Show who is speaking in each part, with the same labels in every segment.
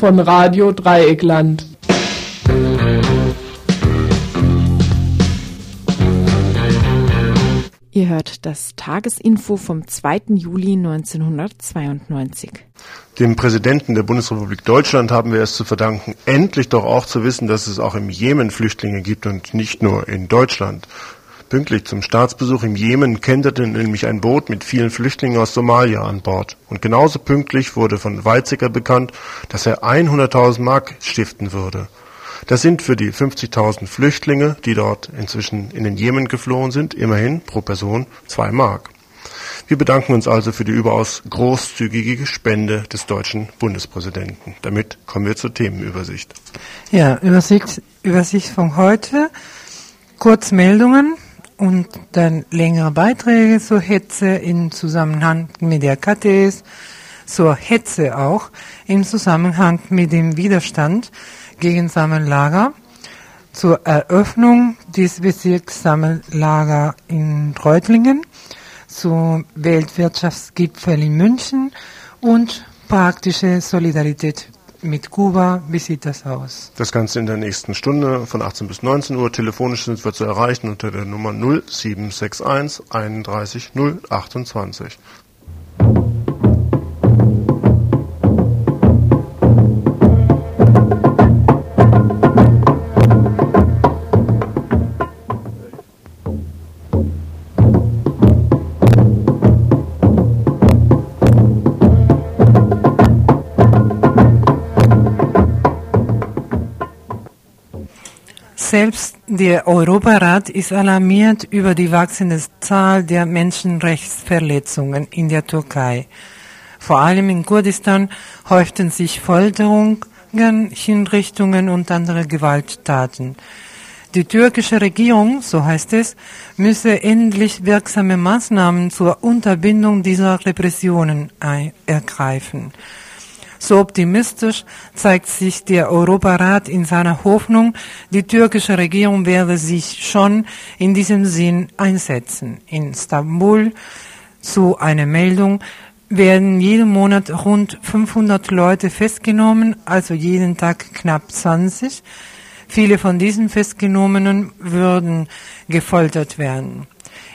Speaker 1: von Radio Dreieckland.
Speaker 2: Ihr hört das Tagesinfo vom 2. Juli 1992.
Speaker 3: Dem Präsidenten der Bundesrepublik Deutschland haben wir es zu verdanken, endlich doch auch zu wissen, dass es auch im Jemen Flüchtlinge gibt und nicht nur in Deutschland. Pünktlich zum Staatsbesuch im Jemen kenterte nämlich ein Boot mit vielen Flüchtlingen aus Somalia an Bord. Und genauso pünktlich wurde von Weizsäcker bekannt, dass er 100.000 Mark stiften würde. Das sind für die 50.000 Flüchtlinge, die dort inzwischen in den Jemen geflohen sind, immerhin pro Person zwei Mark. Wir bedanken uns also für die überaus großzügige Spende des deutschen Bundespräsidenten. Damit kommen wir zur Themenübersicht.
Speaker 4: Ja, Übersicht, Übersicht von heute. Kurzmeldungen und dann längere Beiträge zur Hetze im Zusammenhang mit der KTS, zur Hetze auch im Zusammenhang mit dem Widerstand gegen Sammellager, zur Eröffnung des Bezirkssammellager in Reutlingen, zum Weltwirtschaftsgipfel in München und praktische Solidarität mit Kuba. Wie sieht das aus?
Speaker 3: Das Ganze in der nächsten Stunde von 18 bis 19 Uhr. Telefonisch sind wir zu erreichen unter der Nummer 0761 31 028.
Speaker 4: Selbst der Europarat ist alarmiert über die wachsende Zahl der Menschenrechtsverletzungen in der Türkei. Vor allem in Kurdistan häuften sich Folterungen, Hinrichtungen und andere Gewalttaten. Die türkische Regierung, so heißt es, müsse endlich wirksame Maßnahmen zur Unterbindung dieser Repressionen ergreifen. So optimistisch zeigt sich der Europarat in seiner Hoffnung, die türkische Regierung werde sich schon in diesem Sinn einsetzen. In Istanbul zu einer Meldung werden jeden Monat rund 500 Leute festgenommen, also jeden Tag knapp 20. Viele von diesen Festgenommenen würden gefoltert werden.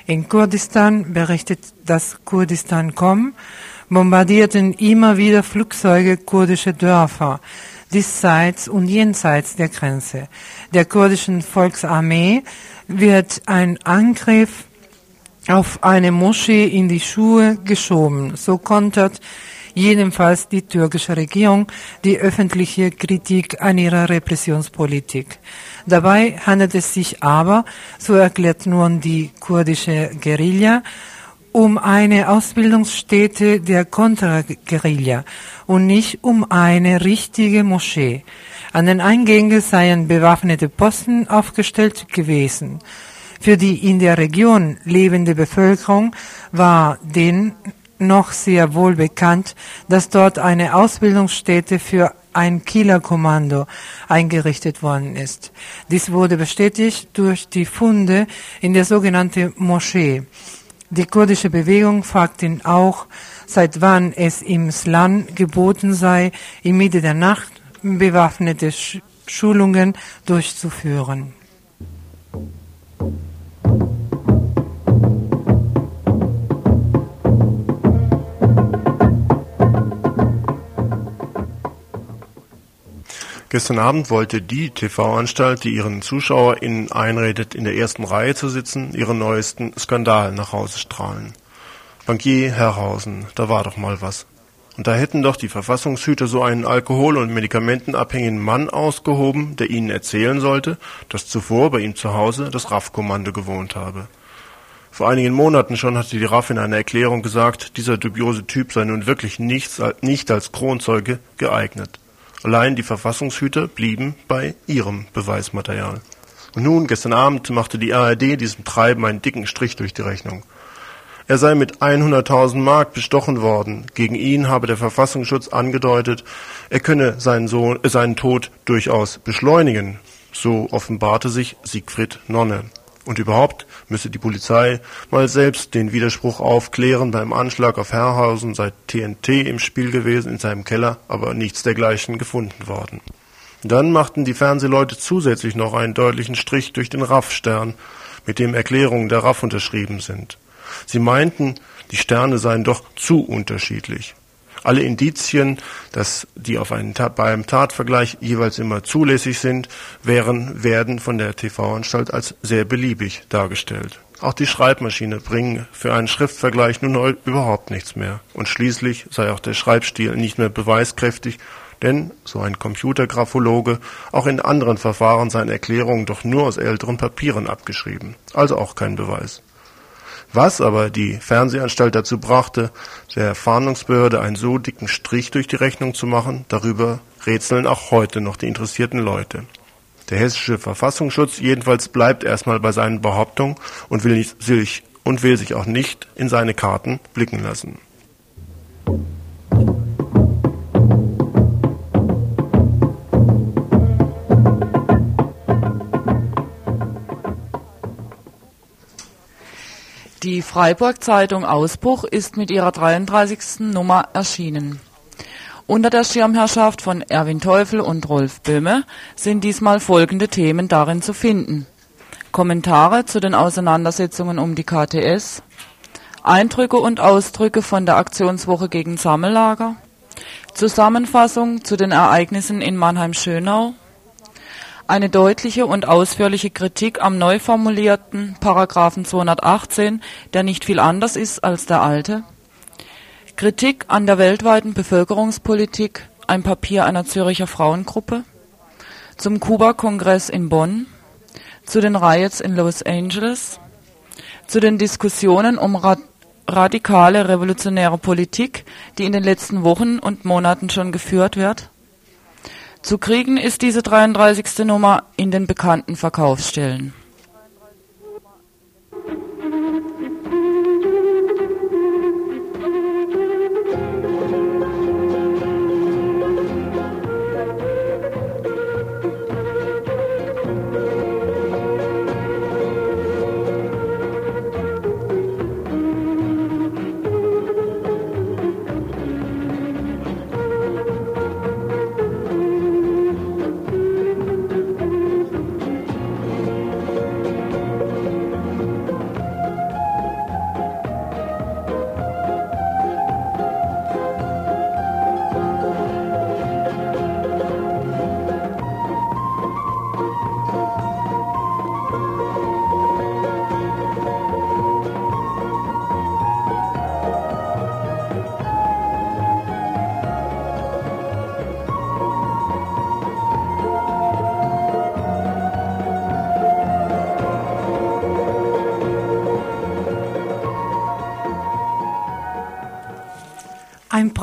Speaker 4: In Kurdistan berichtet das Kurdistan.com, bombardierten immer wieder Flugzeuge kurdische Dörfer, diesseits und jenseits der Grenze. Der kurdischen Volksarmee wird ein Angriff auf eine Moschee in die Schuhe geschoben. So kontert jedenfalls die türkische Regierung die öffentliche Kritik an ihrer Repressionspolitik. Dabei handelt es sich aber, so erklärt nun die kurdische Guerilla, um eine Ausbildungsstätte der Konterguerilla und nicht um eine richtige Moschee. An den Eingängen seien bewaffnete Posten aufgestellt gewesen. Für die in der Region lebende Bevölkerung war den noch sehr wohl bekannt, dass dort eine Ausbildungsstätte für ein Killerkommando eingerichtet worden ist. Dies wurde bestätigt durch die Funde in der sogenannten Moschee. Die kurdische Bewegung fragt ihn auch, seit wann es im Islam geboten sei, in Mitte der Nacht bewaffnete Schulungen durchzuführen.
Speaker 3: Gestern Abend wollte die TV-Anstalt, die ihren ZuschauerInnen einredet, in der ersten Reihe zu sitzen, ihren neuesten Skandal nach Hause strahlen. Bankier Herrhausen, da war doch mal was. Und da hätten doch die Verfassungshüter so einen alkohol- und medikamentenabhängigen Mann ausgehoben, der ihnen erzählen sollte, dass zuvor bei ihm zu Hause das RAF-Kommando gewohnt habe. Vor einigen Monaten schon hatte die RAF in einer Erklärung gesagt, dieser dubiose Typ sei nun wirklich nichts, nicht als Kronzeuge geeignet. Allein die Verfassungshüter blieben bei ihrem Beweismaterial. Und nun, gestern Abend, machte die ARD diesem Treiben einen dicken Strich durch die Rechnung. Er sei mit 100.000 Mark bestochen worden. Gegen ihn habe der Verfassungsschutz angedeutet, er könne seinen, Sohn, äh, seinen Tod durchaus beschleunigen. So offenbarte sich Siegfried Nonne. Und überhaupt müsse die Polizei mal selbst den Widerspruch aufklären. Beim Anschlag auf Herrhausen sei TNT im Spiel gewesen in seinem Keller, aber nichts dergleichen gefunden worden. Dann machten die Fernsehleute zusätzlich noch einen deutlichen Strich durch den RAF-Stern, mit dem Erklärungen der RAF unterschrieben sind. Sie meinten, die Sterne seien doch zu unterschiedlich. Alle Indizien, dass die auf einen beim Tatvergleich jeweils immer zulässig sind, wären, werden von der TV-Anstalt als sehr beliebig dargestellt. Auch die Schreibmaschine bringe für einen Schriftvergleich nun überhaupt nichts mehr. Und schließlich sei auch der Schreibstil nicht mehr beweiskräftig, denn, so ein Computergraphologe, auch in anderen Verfahren seien Erklärungen doch nur aus älteren Papieren abgeschrieben. Also auch kein Beweis. Was aber die Fernsehanstalt dazu brachte, der Fahndungsbehörde einen so dicken Strich durch die Rechnung zu machen, darüber rätseln auch heute noch die interessierten Leute. Der hessische Verfassungsschutz jedenfalls bleibt erstmal bei seinen Behauptungen und will, nicht, sich, und will sich auch nicht in seine Karten blicken lassen.
Speaker 5: Die Freiburg-Zeitung Ausbruch ist mit ihrer 33. Nummer erschienen. Unter der Schirmherrschaft von Erwin Teufel und Rolf Böhme sind diesmal folgende Themen darin zu finden. Kommentare zu den Auseinandersetzungen um die KTS, Eindrücke und Ausdrücke von der Aktionswoche gegen Sammellager, Zusammenfassung zu den Ereignissen in Mannheim-Schönau, eine deutliche und ausführliche Kritik am neu formulierten Paragraphen 218, der nicht viel anders ist als der alte, Kritik an der weltweiten Bevölkerungspolitik, ein Papier einer Zürcher Frauengruppe, zum Kuba-Kongress in Bonn, zu den Riots in Los Angeles, zu den Diskussionen um ra radikale revolutionäre Politik, die in den letzten Wochen und Monaten schon geführt wird, zu kriegen ist diese 33. Nummer in den bekannten Verkaufsstellen.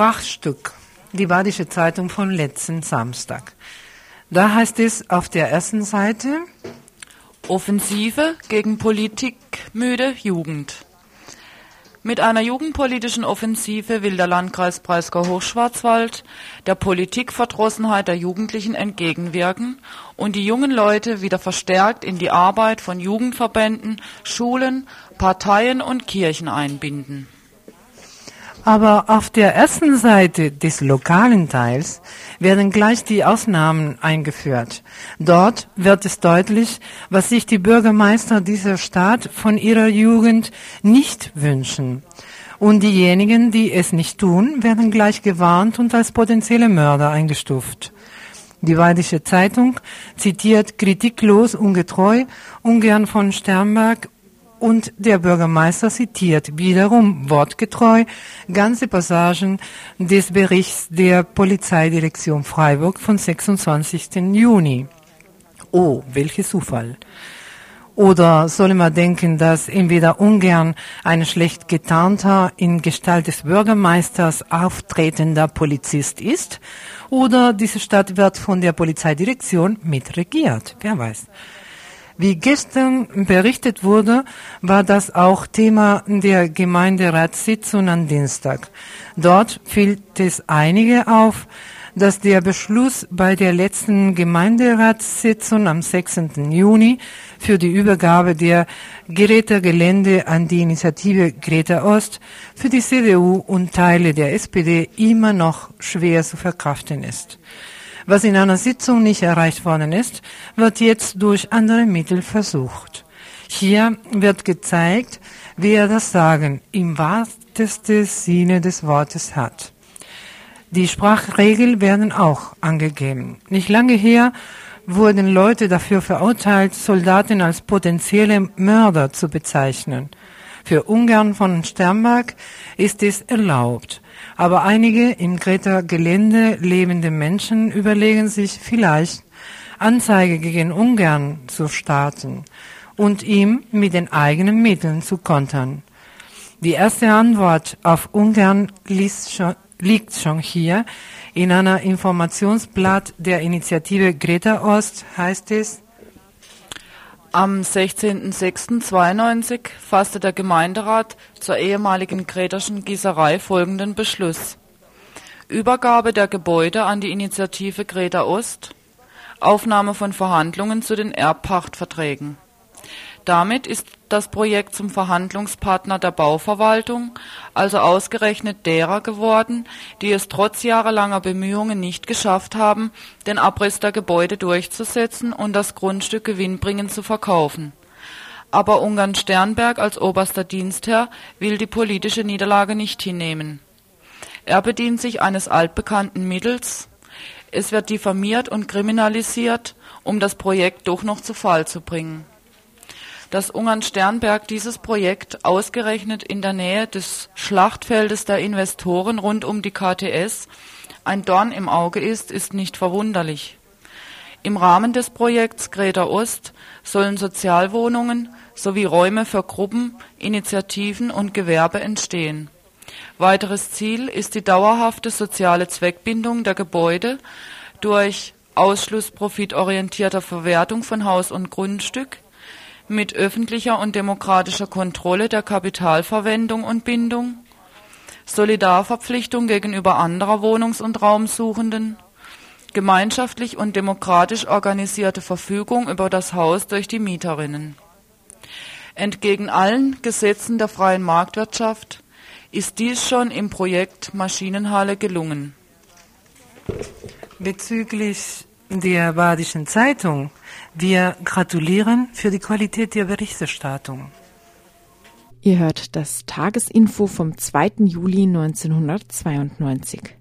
Speaker 4: Ein Prachtstück, die Badische Zeitung von letzten Samstag. Da heißt es auf der ersten Seite
Speaker 5: Offensive gegen politikmüde Jugend. Mit einer jugendpolitischen Offensive will der Landkreis Breisgau-Hochschwarzwald der Politikverdrossenheit der Jugendlichen entgegenwirken und die jungen Leute wieder verstärkt in die Arbeit von Jugendverbänden, Schulen, Parteien und Kirchen einbinden.
Speaker 4: Aber auf der ersten Seite des lokalen Teils werden gleich die Ausnahmen eingeführt. Dort wird es deutlich, was sich die Bürgermeister dieser Stadt von ihrer Jugend nicht wünschen. Und diejenigen, die es nicht tun, werden gleich gewarnt und als potenzielle Mörder eingestuft. Die Weidische Zeitung zitiert kritiklos ungetreu, ungern von Sternberg und der Bürgermeister zitiert wiederum wortgetreu ganze Passagen des Berichts der Polizeidirektion Freiburg von 26. Juni. Oh, welcher Zufall. Oder soll man denken, dass entweder ungern ein schlecht getarnter, in Gestalt des Bürgermeisters auftretender Polizist ist, oder diese Stadt wird von der Polizeidirektion mitregiert, wer weiß. Wie gestern berichtet wurde, war das auch Thema der Gemeinderatssitzung am Dienstag. Dort fiel es einige auf, dass der Beschluss bei der letzten Gemeinderatssitzung am 6. Juni für die Übergabe der Gerätegelände an die Initiative Greta Ost für die CDU und Teile der SPD immer noch schwer zu verkraften ist. Was in einer Sitzung nicht erreicht worden ist, wird jetzt durch andere Mittel versucht. Hier wird gezeigt, wer das Sagen im wahrsten Sinne des Wortes hat. Die Sprachregeln werden auch angegeben. Nicht lange her wurden Leute dafür verurteilt, Soldaten als potenzielle Mörder zu bezeichnen. Für Ungarn von Sternberg ist es erlaubt. Aber einige im Greta Gelände lebende Menschen überlegen sich vielleicht, Anzeige gegen Ungarn zu starten und ihm mit den eigenen Mitteln zu kontern. Die erste Antwort auf Ungarn schon, liegt schon hier. In einer Informationsblatt der Initiative Greta Ost heißt es,
Speaker 5: am 16.06.92 fasste der Gemeinderat zur ehemaligen Greterschen Gießerei folgenden Beschluss. Übergabe der Gebäude an die Initiative Greta Ost, Aufnahme von Verhandlungen zu den Erbpachtverträgen. Damit ist das Projekt zum Verhandlungspartner der Bauverwaltung, also ausgerechnet derer geworden, die es trotz jahrelanger Bemühungen nicht geschafft haben, den Abriss der Gebäude durchzusetzen und das Grundstück gewinnbringend zu verkaufen. Aber Ungarn Sternberg als oberster Dienstherr will die politische Niederlage nicht hinnehmen. Er bedient sich eines altbekannten Mittels, es wird diffamiert und kriminalisiert, um das Projekt doch noch zu Fall zu bringen dass Ungarn Sternberg dieses Projekt ausgerechnet in der Nähe des Schlachtfeldes der Investoren rund um die KTS ein Dorn im Auge ist, ist nicht verwunderlich. Im Rahmen des Projekts Greta Ost sollen Sozialwohnungen sowie Räume für Gruppen, Initiativen und Gewerbe entstehen. Weiteres Ziel ist die dauerhafte soziale Zweckbindung der Gebäude durch Ausschluss profitorientierter Verwertung von Haus und Grundstück, mit öffentlicher und demokratischer Kontrolle der Kapitalverwendung und Bindung, Solidarverpflichtung gegenüber anderer Wohnungs- und Raumsuchenden, gemeinschaftlich und demokratisch organisierte Verfügung über das Haus durch die Mieterinnen. Entgegen allen Gesetzen der freien Marktwirtschaft ist dies schon im Projekt Maschinenhalle gelungen.
Speaker 4: Bezüglich der Badischen Zeitung wir gratulieren für die Qualität der Berichterstattung.
Speaker 2: Ihr hört das Tagesinfo vom 2. Juli 1992.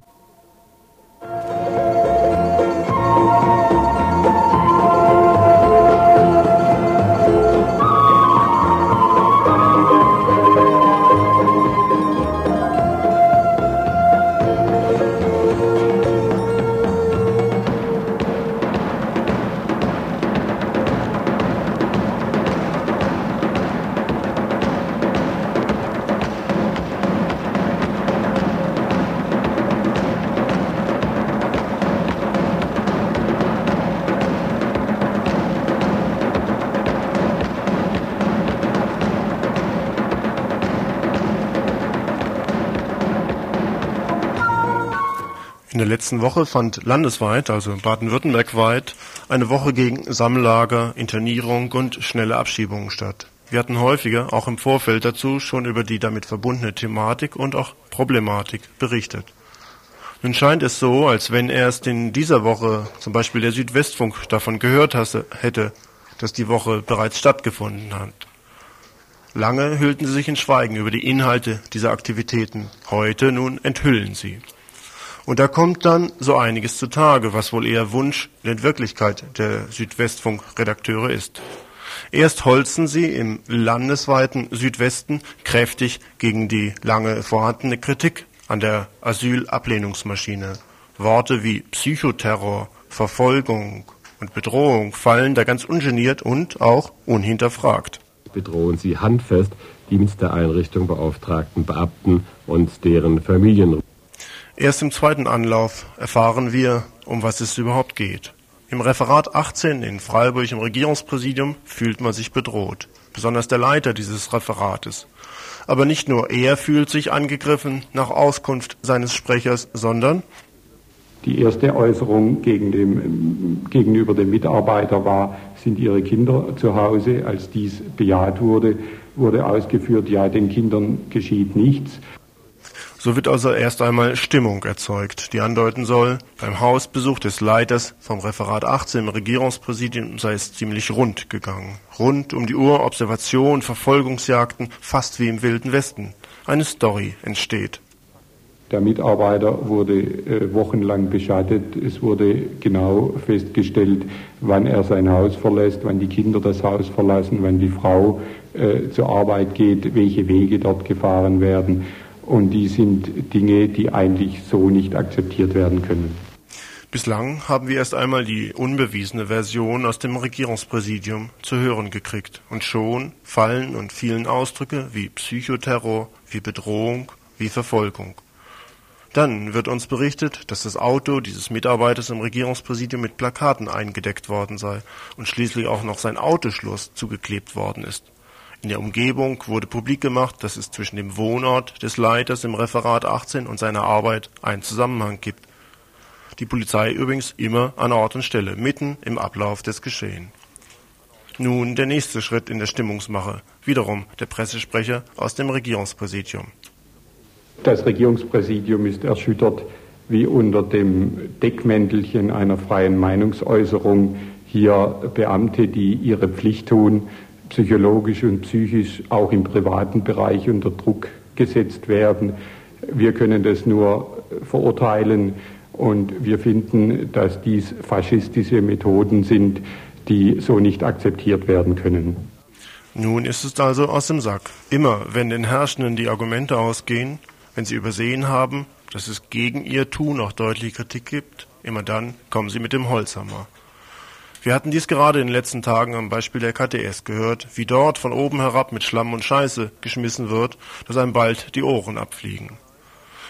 Speaker 3: letzten Woche fand landesweit, also Baden-Württemberg weit, eine Woche gegen Sammellager, Internierung und schnelle Abschiebungen statt. Wir hatten häufiger, auch im Vorfeld dazu, schon über die damit verbundene Thematik und auch Problematik berichtet. Nun scheint es so, als wenn erst in dieser Woche zum Beispiel der Südwestfunk davon gehört hasse, hätte, dass die Woche bereits stattgefunden hat. Lange hüllten sie sich in Schweigen über die Inhalte dieser Aktivitäten. Heute nun enthüllen sie. Und da kommt dann so einiges zutage, was wohl eher Wunsch, denn Wirklichkeit der Südwestfunk-Redakteure ist. Erst holzen sie im landesweiten Südwesten kräftig gegen die lange vorhandene Kritik an der Asylablehnungsmaschine. Worte wie Psychoterror, Verfolgung und Bedrohung fallen da ganz ungeniert und auch unhinterfragt.
Speaker 6: Bedrohen sie handfest die mit der Einrichtung beauftragten Beamten und deren Familien.
Speaker 3: Erst im zweiten Anlauf erfahren wir, um was es überhaupt geht. Im Referat 18 in Freiburg im Regierungspräsidium fühlt man sich bedroht, besonders der Leiter dieses Referates. Aber nicht nur er fühlt sich angegriffen nach Auskunft seines Sprechers, sondern
Speaker 7: Die erste Äußerung gegen dem, gegenüber dem Mitarbeiter war, sind Ihre Kinder zu Hause? Als dies bejaht wurde, wurde ausgeführt, ja, den Kindern geschieht nichts.
Speaker 3: So wird also erst einmal Stimmung erzeugt, die andeuten soll, beim Hausbesuch des Leiters vom Referat 18 im Regierungspräsidium sei es ziemlich rund gegangen. Rund um die Uhr Observation, Verfolgungsjagden, fast wie im Wilden Westen. Eine Story entsteht.
Speaker 7: Der Mitarbeiter wurde äh, wochenlang beschattet. Es wurde genau festgestellt, wann er sein Haus verlässt, wann die Kinder das Haus verlassen, wann die Frau äh, zur Arbeit geht, welche Wege dort gefahren werden. Und die sind Dinge, die eigentlich so nicht akzeptiert werden können.
Speaker 3: Bislang haben wir erst einmal die unbewiesene Version aus dem Regierungspräsidium zu hören gekriegt. Und schon fallen und vielen Ausdrücke wie Psychoterror, wie Bedrohung, wie Verfolgung. Dann wird uns berichtet, dass das Auto dieses Mitarbeiters im Regierungspräsidium mit Plakaten eingedeckt worden sei und schließlich auch noch sein Autoschloss zugeklebt worden ist. In der Umgebung wurde publik gemacht, dass es zwischen dem Wohnort des Leiters im Referat 18 und seiner Arbeit einen Zusammenhang gibt. Die Polizei übrigens immer an Ort und Stelle, mitten im Ablauf des Geschehen. Nun der nächste Schritt in der Stimmungsmache, wiederum der Pressesprecher aus dem Regierungspräsidium.
Speaker 7: Das Regierungspräsidium ist erschüttert, wie unter dem Deckmäntelchen einer freien Meinungsäußerung hier Beamte, die ihre Pflicht tun, psychologisch und psychisch auch im privaten Bereich unter Druck gesetzt werden. Wir können das nur verurteilen und wir finden, dass dies faschistische Methoden sind, die so nicht akzeptiert werden können.
Speaker 3: Nun ist es also aus dem Sack. Immer, wenn den Herrschenden die Argumente ausgehen, wenn sie übersehen haben, dass es gegen ihr Tun auch deutliche Kritik gibt, immer dann kommen sie mit dem Holzhammer. Wir hatten dies gerade in den letzten Tagen am Beispiel der KTS gehört, wie dort von oben herab mit Schlamm und Scheiße geschmissen wird, dass einem bald die Ohren abfliegen.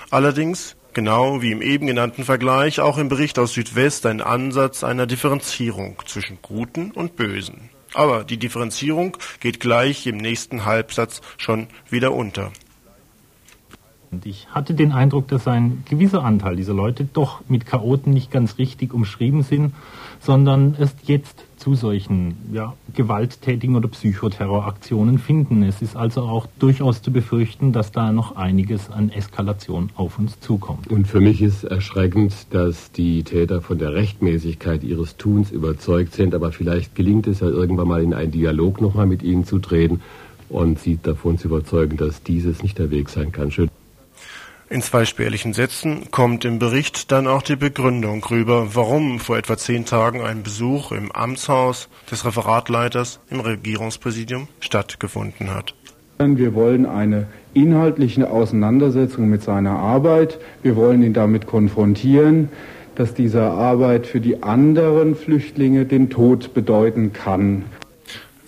Speaker 3: Allerdings, genau wie im eben genannten Vergleich, auch im Bericht aus Südwest ein Ansatz einer Differenzierung zwischen Guten und Bösen. Aber die Differenzierung geht gleich im nächsten Halbsatz schon wieder unter.
Speaker 8: Und ich hatte den Eindruck, dass ein gewisser Anteil dieser Leute doch mit Chaoten nicht ganz richtig umschrieben sind, sondern es jetzt zu solchen ja, gewalttätigen oder Psychoterroraktionen finden. Es ist also auch durchaus zu befürchten, dass da noch einiges an Eskalation auf uns zukommt.
Speaker 6: Und für mich ist erschreckend, dass die Täter von der Rechtmäßigkeit ihres Tuns überzeugt sind, aber vielleicht gelingt es ja irgendwann mal in einen Dialog nochmal mit ihnen zu treten und sie davon zu überzeugen, dass dieses nicht der Weg sein kann. Schön.
Speaker 3: In zwei spärlichen Sätzen kommt im Bericht dann auch die Begründung rüber, warum vor etwa zehn Tagen ein Besuch im Amtshaus des Referatleiters im Regierungspräsidium stattgefunden hat.
Speaker 9: Wir wollen eine inhaltliche Auseinandersetzung mit seiner Arbeit. Wir wollen ihn damit konfrontieren, dass diese Arbeit für die anderen Flüchtlinge den Tod bedeuten kann.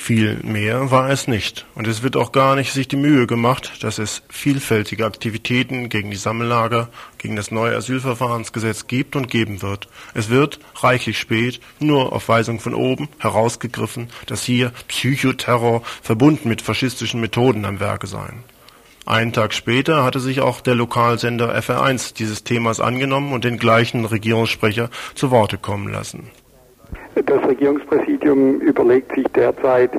Speaker 3: Viel mehr war es nicht, und es wird auch gar nicht sich die Mühe gemacht, dass es vielfältige Aktivitäten gegen die Sammellager, gegen das neue Asylverfahrensgesetz gibt und geben wird. Es wird, reichlich spät, nur auf Weisung von oben herausgegriffen, dass hier Psychoterror verbunden mit faschistischen Methoden am Werke seien. Einen Tag später hatte sich auch der Lokalsender FR1 dieses Themas angenommen und den gleichen Regierungssprecher zu Worte kommen lassen.
Speaker 10: Das Regierungspräsidium überlegt sich derzeit,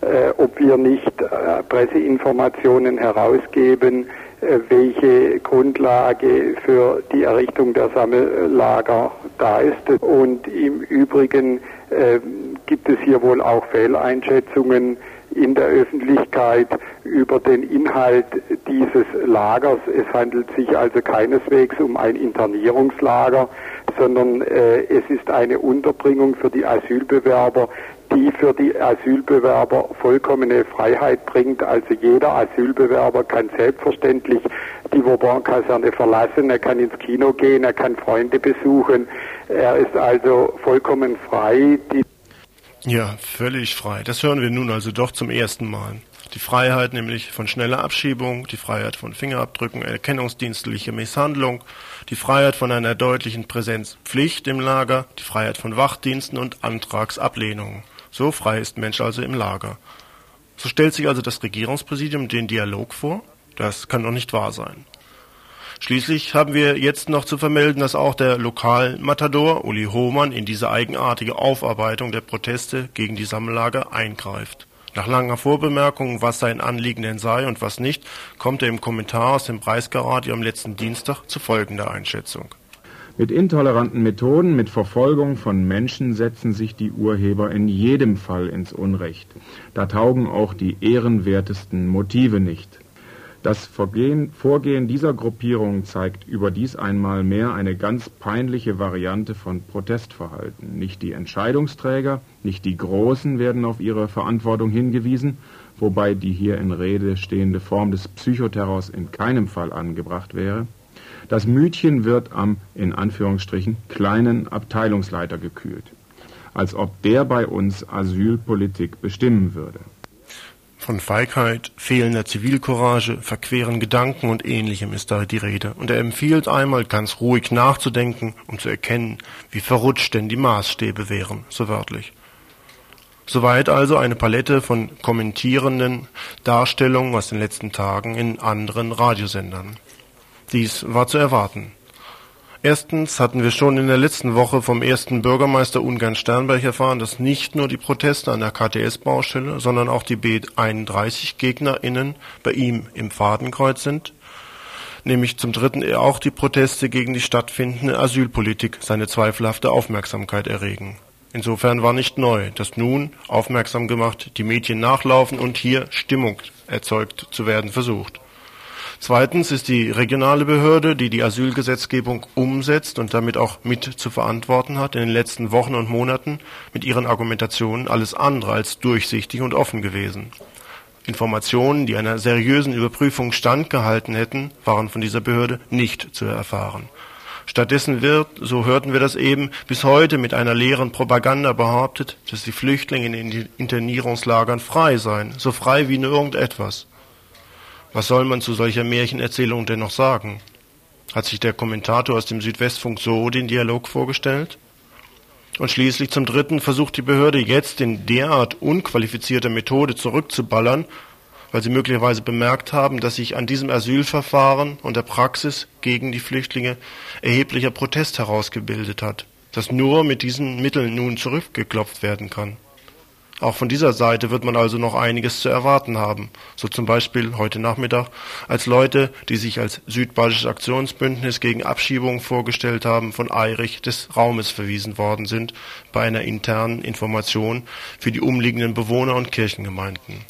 Speaker 10: äh, ob wir nicht äh, Presseinformationen herausgeben, äh, welche Grundlage für die Errichtung der Sammellager da ist. Und im Übrigen äh, gibt es hier wohl auch Fehleinschätzungen in der Öffentlichkeit über den Inhalt dieses Lagers. Es handelt sich also keineswegs um ein Internierungslager, sondern äh, es ist eine Unterbringung für die Asylbewerber, die für die Asylbewerber vollkommene Freiheit bringt. Also jeder Asylbewerber kann selbstverständlich die Vauban-Kaserne verlassen, er kann ins Kino gehen, er kann Freunde besuchen. Er ist also vollkommen frei. Die
Speaker 3: ja, völlig frei. Das hören wir nun also doch zum ersten Mal. Die Freiheit nämlich von schneller Abschiebung, die Freiheit von Fingerabdrücken, erkennungsdienstliche Misshandlung, die Freiheit von einer deutlichen Präsenzpflicht im Lager, die Freiheit von Wachdiensten und Antragsablehnungen. So frei ist Mensch also im Lager. So stellt sich also das Regierungspräsidium den Dialog vor? Das kann doch nicht wahr sein. Schließlich haben wir jetzt noch zu vermelden, dass auch der Lokalmatador Uli Hohmann in diese eigenartige Aufarbeitung der Proteste gegen die Sammellager eingreift. Nach langer Vorbemerkung, was sein Anliegen denn sei und was nicht, kommt er im Kommentar aus dem Preisgaradio am letzten Dienstag zu folgender Einschätzung.
Speaker 11: Mit intoleranten Methoden, mit Verfolgung von Menschen setzen sich die Urheber in jedem Fall ins Unrecht. Da taugen auch die ehrenwertesten Motive nicht. Das Vorgehen, Vorgehen dieser Gruppierung zeigt überdies einmal mehr eine ganz peinliche Variante von Protestverhalten. Nicht die Entscheidungsträger, nicht die Großen werden auf ihre Verantwortung hingewiesen, wobei die hier in Rede stehende Form des Psychoterrors in keinem Fall angebracht wäre. Das Mütchen wird am, in Anführungsstrichen, kleinen Abteilungsleiter gekühlt, als ob der bei uns Asylpolitik bestimmen würde.
Speaker 3: Von Feigheit, fehlender Zivilcourage, verqueren Gedanken und ähnlichem ist da die Rede. Und er empfiehlt einmal ganz ruhig nachzudenken, um zu erkennen, wie verrutscht denn die Maßstäbe wären, so wörtlich. Soweit also eine Palette von kommentierenden Darstellungen aus den letzten Tagen in anderen Radiosendern. Dies war zu erwarten. Erstens hatten wir schon in der letzten Woche vom ersten Bürgermeister Ungarn Sternberg erfahren, dass nicht nur die Proteste an der KTS-Baustelle, sondern auch die B31-GegnerInnen bei ihm im Fadenkreuz sind. Nämlich zum dritten auch die Proteste gegen die stattfindende Asylpolitik seine zweifelhafte Aufmerksamkeit erregen. Insofern war nicht neu, dass nun, aufmerksam gemacht, die Medien nachlaufen und hier Stimmung erzeugt zu werden versucht. Zweitens ist die regionale Behörde, die die Asylgesetzgebung umsetzt und damit auch mit zu verantworten hat, in den letzten Wochen und Monaten mit ihren Argumentationen alles andere als durchsichtig und offen gewesen. Informationen, die einer seriösen Überprüfung standgehalten hätten, waren von dieser Behörde nicht zu erfahren. Stattdessen wird, so hörten wir das eben, bis heute mit einer leeren Propaganda behauptet, dass die Flüchtlinge in den Internierungslagern frei seien, so frei wie nur irgendetwas. Was soll man zu solcher Märchenerzählung denn noch sagen? Hat sich der Kommentator aus dem Südwestfunk so den Dialog vorgestellt? Und schließlich zum Dritten versucht die Behörde jetzt in derart unqualifizierter Methode zurückzuballern, weil sie möglicherweise bemerkt haben, dass sich an diesem Asylverfahren und der Praxis gegen die Flüchtlinge erheblicher Protest herausgebildet hat, dass nur mit diesen Mitteln nun zurückgeklopft werden kann. Auch von dieser Seite wird man also noch einiges zu erwarten haben, so zum Beispiel heute Nachmittag, als Leute, die sich als Südbadisches Aktionsbündnis gegen Abschiebungen vorgestellt haben, von Eirich des Raumes verwiesen worden sind bei einer internen Information für die umliegenden Bewohner und Kirchengemeinden.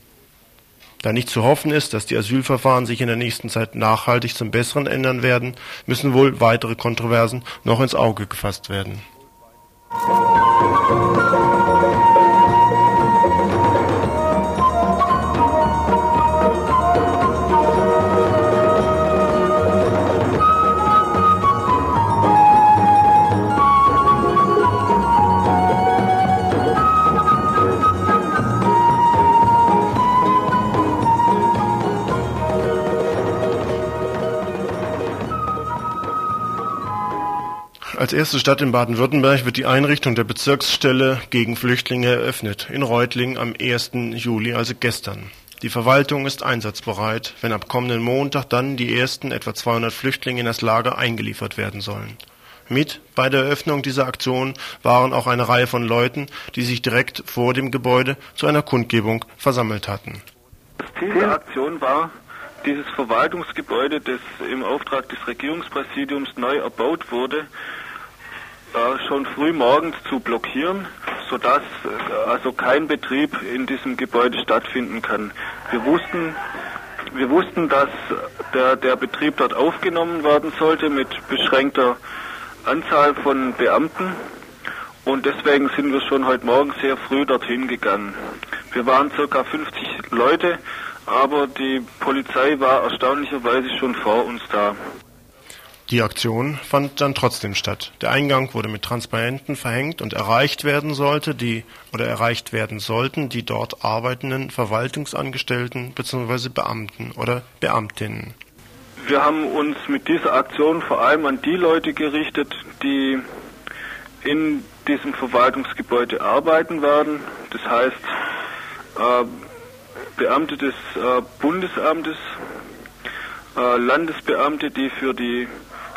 Speaker 3: Da nicht zu hoffen ist, dass die Asylverfahren sich in der nächsten Zeit nachhaltig zum Besseren ändern werden, müssen wohl weitere Kontroversen noch ins Auge gefasst werden. Als erste Stadt in Baden-Württemberg wird die Einrichtung der Bezirksstelle gegen Flüchtlinge eröffnet, in Reutlingen am 1. Juli, also gestern. Die Verwaltung ist einsatzbereit, wenn ab kommenden Montag dann die ersten etwa 200 Flüchtlinge in das Lager eingeliefert werden sollen. Mit bei der Eröffnung dieser Aktion waren auch eine Reihe von Leuten, die sich direkt vor dem Gebäude zu einer Kundgebung versammelt hatten.
Speaker 12: Das Ziel der Aktion war, dieses Verwaltungsgebäude, das im Auftrag des Regierungspräsidiums neu erbaut wurde, äh, schon früh morgens zu blockieren, sodass äh, also kein Betrieb in diesem Gebäude stattfinden kann. Wir wussten, wir wussten, dass der, der Betrieb dort aufgenommen werden sollte mit beschränkter Anzahl von Beamten und deswegen sind wir schon heute Morgen sehr früh dorthin gegangen. Wir waren circa 50 Leute, aber die Polizei war erstaunlicherweise schon vor uns da.
Speaker 3: Die Aktion fand dann trotzdem statt. Der Eingang wurde mit Transparenten verhängt und erreicht werden sollte die oder erreicht werden sollten die dort arbeitenden Verwaltungsangestellten bzw. Beamten oder Beamtinnen.
Speaker 12: Wir haben uns mit dieser Aktion vor allem an die Leute gerichtet, die in diesem Verwaltungsgebäude arbeiten werden. Das heißt, äh, Beamte des äh, Bundesamtes, äh, Landesbeamte, die für die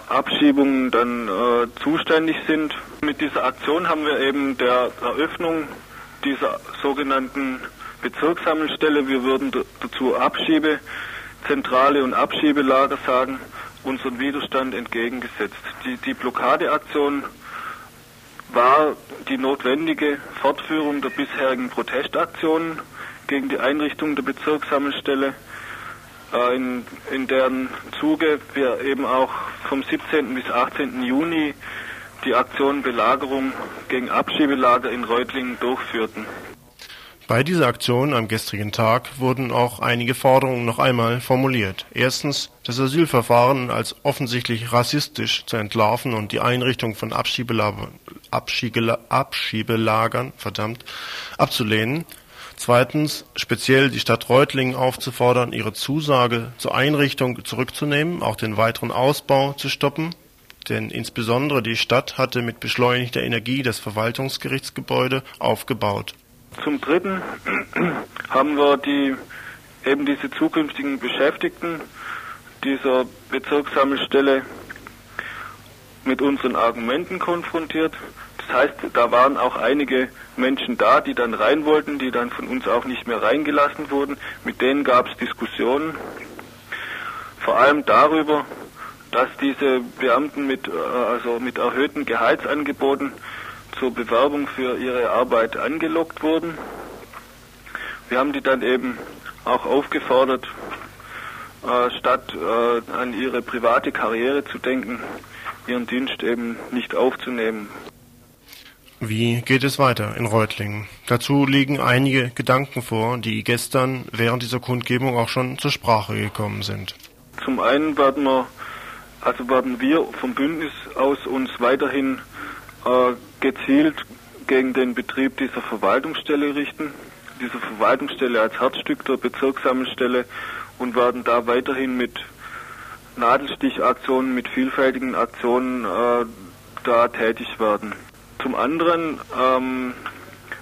Speaker 12: Abschiebungen dann äh, zuständig sind. Mit dieser Aktion haben wir eben der Eröffnung dieser sogenannten Bezirkssammelstelle, wir würden dazu Abschiebezentrale und Abschiebelager sagen, unseren Widerstand entgegengesetzt. Die, die Blockadeaktion war die notwendige Fortführung der bisherigen Protestaktionen gegen die Einrichtung der Bezirkssammelstelle, in, in deren Zuge wir eben auch vom 17. bis 18. Juni die Aktion Belagerung gegen Abschiebelager in Reutlingen durchführten.
Speaker 3: Bei dieser Aktion am gestrigen Tag wurden auch einige Forderungen noch einmal formuliert. Erstens, das Asylverfahren als offensichtlich rassistisch zu entlarven und die Einrichtung von Abschiebelagern, Abschiebelagern verdammt, abzulehnen. Zweitens, speziell die Stadt Reutlingen aufzufordern, ihre Zusage zur Einrichtung zurückzunehmen, auch den weiteren Ausbau zu stoppen. Denn insbesondere die Stadt hatte mit beschleunigter Energie das Verwaltungsgerichtsgebäude aufgebaut.
Speaker 12: Zum Dritten haben wir die, eben diese zukünftigen Beschäftigten dieser Bezirkssammelstelle mit unseren Argumenten konfrontiert. Das heißt, da waren auch einige Menschen da, die dann rein wollten, die dann von uns auch nicht mehr reingelassen wurden. Mit denen gab es Diskussionen, vor allem darüber, dass diese Beamten mit, äh, also mit erhöhten Gehaltsangeboten zur Bewerbung für ihre Arbeit angelockt wurden. Wir haben die dann eben auch aufgefordert, äh, statt äh, an ihre private Karriere zu denken, ihren Dienst eben nicht aufzunehmen.
Speaker 3: Wie geht es weiter in Reutlingen? Dazu liegen einige Gedanken vor, die gestern während dieser Kundgebung auch schon zur Sprache gekommen sind.
Speaker 12: Zum einen werden wir, also werden wir vom Bündnis aus uns weiterhin äh, gezielt gegen den Betrieb dieser Verwaltungsstelle richten, diese Verwaltungsstelle als Herzstück der Bezirkssammelstelle und werden da weiterhin mit Nadelstichaktionen, mit vielfältigen Aktionen äh, da tätig werden. Zum anderen ähm,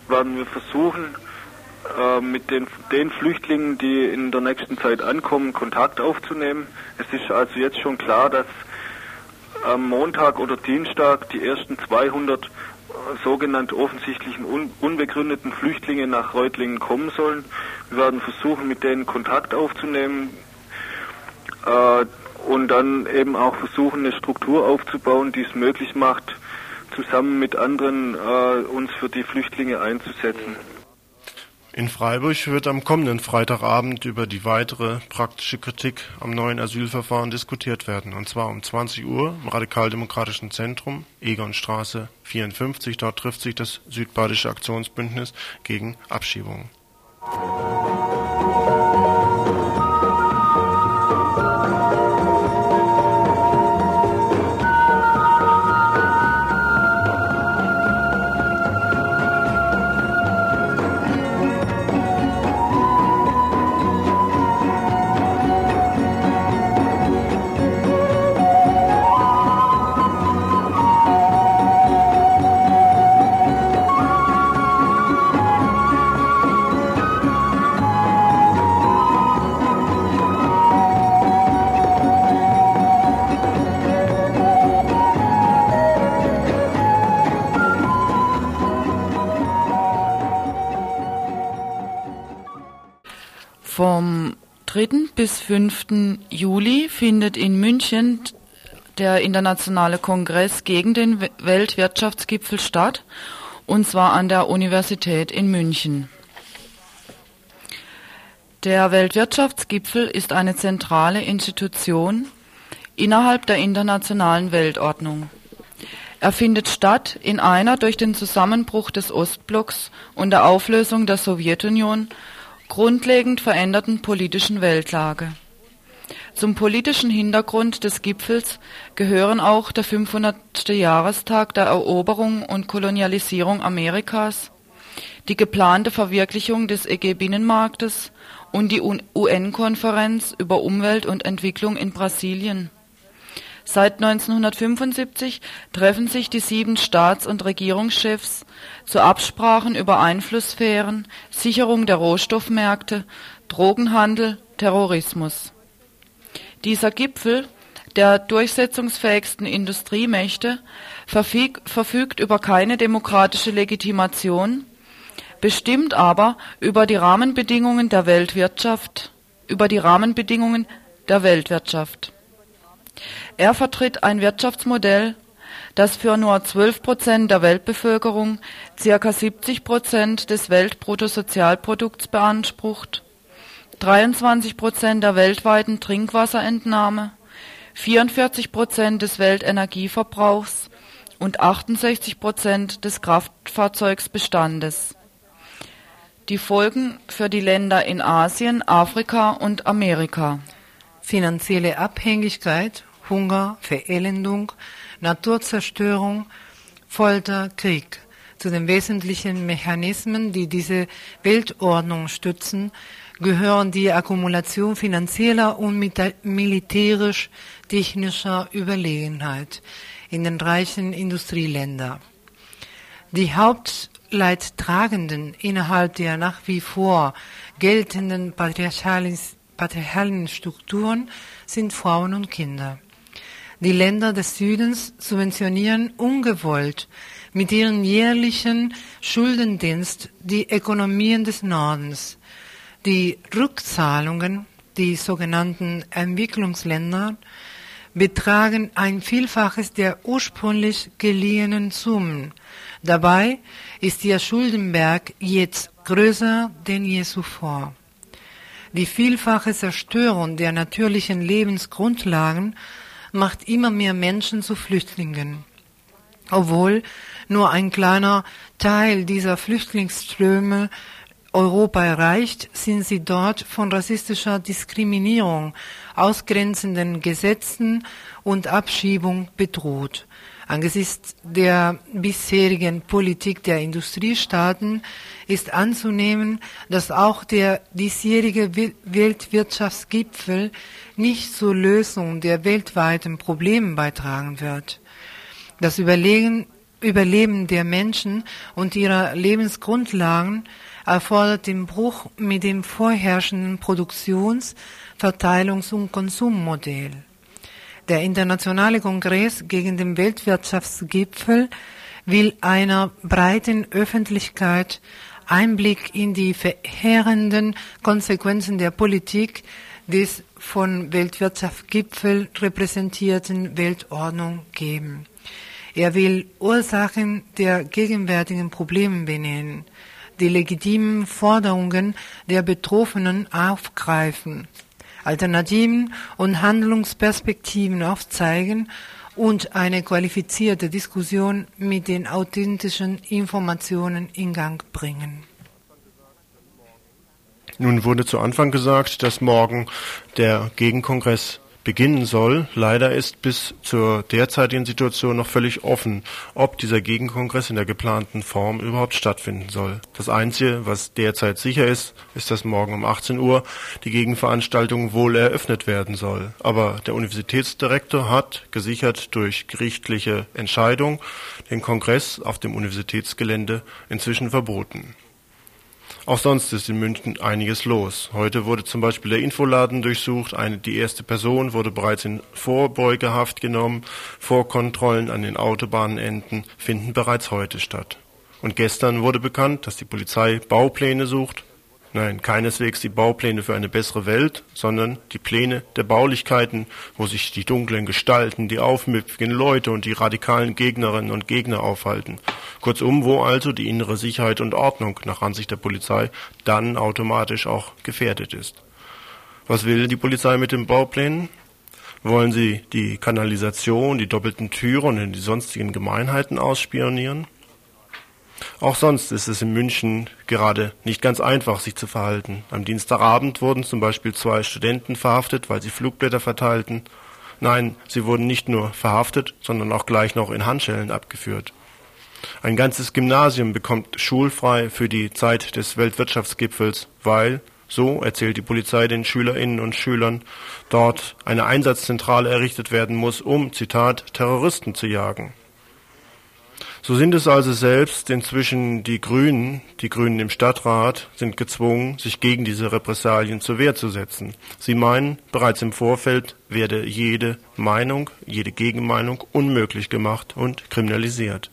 Speaker 12: werden wir versuchen, äh, mit den, den Flüchtlingen, die in der nächsten Zeit ankommen, Kontakt aufzunehmen. Es ist also jetzt schon klar, dass am Montag oder Dienstag die ersten 200 äh, sogenannte offensichtlichen un unbegründeten Flüchtlinge nach Reutlingen kommen sollen. Wir werden versuchen, mit denen Kontakt aufzunehmen äh, und dann eben auch versuchen, eine Struktur aufzubauen, die es möglich macht, zusammen mit anderen äh, uns für die Flüchtlinge einzusetzen.
Speaker 3: In Freiburg wird am kommenden Freitagabend über die weitere praktische Kritik am neuen Asylverfahren diskutiert werden, und zwar um 20 Uhr im Radikaldemokratischen Zentrum, Egonstraße 54. Dort trifft sich das Südbadische Aktionsbündnis gegen Abschiebungen.
Speaker 5: Bis 5. Juli findet in München der internationale Kongress gegen den Weltwirtschaftsgipfel statt, und zwar an der Universität in München. Der Weltwirtschaftsgipfel ist eine zentrale Institution innerhalb der internationalen Weltordnung. Er findet statt in einer durch den Zusammenbruch des Ostblocks und der Auflösung der Sowjetunion grundlegend veränderten politischen Weltlage. Zum politischen Hintergrund des Gipfels gehören auch der 500. Jahrestag der Eroberung und Kolonialisierung Amerikas, die geplante Verwirklichung des EG-Binnenmarktes und die UN-Konferenz über Umwelt und Entwicklung in Brasilien. Seit 1975 treffen sich die sieben Staats- und Regierungschefs zu Absprachen über Einflusssphären, Sicherung der Rohstoffmärkte, Drogenhandel, Terrorismus. Dieser Gipfel der durchsetzungsfähigsten Industriemächte verfügt über keine demokratische Legitimation, bestimmt aber über die Rahmenbedingungen der Weltwirtschaft, über die Rahmenbedingungen der Weltwirtschaft. Er vertritt ein Wirtschaftsmodell, das für nur 12 Prozent der Weltbevölkerung circa 70 Prozent des Weltbruttosozialprodukts beansprucht, 23 Prozent der weltweiten Trinkwasserentnahme, 44 Prozent des Weltenergieverbrauchs und 68 Prozent des Kraftfahrzeugsbestandes. Die Folgen für die Länder in Asien, Afrika und Amerika.
Speaker 4: Finanzielle Abhängigkeit, Hunger, Verelendung, Naturzerstörung, Folter, Krieg. Zu den wesentlichen Mechanismen, die diese Weltordnung stützen, gehören die Akkumulation finanzieller und militärisch-technischer Überlegenheit in den reichen Industrieländern. Die Hauptleidtragenden innerhalb der nach wie vor geltenden patriarchalen Strukturen sind Frauen und Kinder. Die Länder des Südens subventionieren ungewollt mit ihrem jährlichen Schuldendienst die Ökonomien des Nordens. Die Rückzahlungen, die sogenannten Entwicklungsländer, betragen ein Vielfaches der ursprünglich geliehenen Summen. Dabei ist ihr Schuldenberg jetzt größer denn je zuvor. Die vielfache Zerstörung der natürlichen Lebensgrundlagen macht immer mehr Menschen zu Flüchtlingen. Obwohl nur ein kleiner Teil dieser Flüchtlingsströme Europa erreicht, sind sie dort von rassistischer Diskriminierung, ausgrenzenden Gesetzen und Abschiebung bedroht. Angesichts der bisherigen Politik der Industriestaaten ist anzunehmen, dass auch der diesjährige Weltwirtschaftsgipfel nicht zur Lösung der weltweiten Probleme beitragen wird. Das Überlegen, Überleben der Menschen und ihrer Lebensgrundlagen erfordert den Bruch mit dem vorherrschenden Produktions-, Verteilungs- und Konsummodell. Der Internationale Kongress gegen den Weltwirtschaftsgipfel will einer breiten Öffentlichkeit Einblick in die verheerenden Konsequenzen der Politik des von Weltwirtschaftsgipfel repräsentierten Weltordnung geben. Er will Ursachen der gegenwärtigen Probleme benennen die legitimen Forderungen der Betroffenen aufgreifen, Alternativen und Handlungsperspektiven aufzeigen und eine qualifizierte Diskussion mit den authentischen Informationen in Gang bringen.
Speaker 3: Nun wurde zu Anfang gesagt, dass morgen der Gegenkongress beginnen soll. Leider ist bis zur derzeitigen Situation noch völlig offen, ob dieser Gegenkongress in der geplanten Form überhaupt stattfinden soll. Das Einzige, was derzeit sicher ist, ist, dass morgen um 18 Uhr die Gegenveranstaltung wohl eröffnet werden soll. Aber der Universitätsdirektor hat, gesichert durch gerichtliche Entscheidung, den Kongress auf dem Universitätsgelände inzwischen verboten. Auch sonst ist in München einiges los. Heute wurde zum Beispiel der Infoladen durchsucht. Eine, die erste Person wurde bereits in Vorbeugehaft genommen. Vorkontrollen an den Autobahnenden finden bereits heute statt. Und gestern wurde bekannt, dass die Polizei Baupläne sucht Nein, keineswegs die Baupläne für eine bessere Welt, sondern die Pläne der Baulichkeiten, wo sich die dunklen Gestalten, die aufmüpfigen Leute und die radikalen Gegnerinnen und Gegner aufhalten. Kurzum, wo also die innere Sicherheit und Ordnung nach Ansicht der Polizei dann automatisch auch gefährdet ist. Was will die Polizei mit den Bauplänen? Wollen sie die Kanalisation, die doppelten Türen und die sonstigen Gemeinheiten ausspionieren? Auch sonst ist es in München gerade nicht ganz einfach, sich zu verhalten. Am Dienstagabend wurden zum Beispiel zwei Studenten verhaftet, weil sie Flugblätter verteilten. Nein, sie wurden nicht nur verhaftet, sondern auch gleich noch in Handschellen abgeführt. Ein ganzes Gymnasium bekommt schulfrei für die Zeit des Weltwirtschaftsgipfels, weil, so erzählt die Polizei den Schülerinnen und Schülern, dort eine Einsatzzentrale errichtet werden muss, um, Zitat, Terroristen zu jagen. So sind es also selbst inzwischen die Grünen, die Grünen im Stadtrat, sind gezwungen, sich gegen diese Repressalien zur Wehr zu setzen. Sie meinen, bereits im Vorfeld werde jede Meinung, jede Gegenmeinung unmöglich gemacht und kriminalisiert.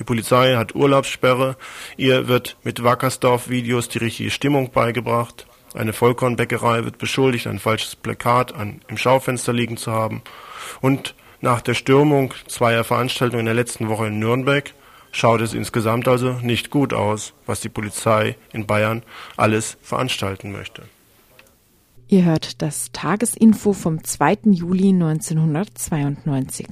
Speaker 3: Die Polizei hat Urlaubssperre, ihr wird mit Wackersdorf-Videos die richtige Stimmung beigebracht, eine Vollkornbäckerei wird beschuldigt, ein falsches Plakat an, im Schaufenster liegen zu haben und nach der Stürmung zweier Veranstaltungen in der letzten Woche in Nürnberg schaut es insgesamt also nicht gut aus, was die Polizei in Bayern alles veranstalten möchte.
Speaker 2: Ihr hört das Tagesinfo vom 2. Juli 1992.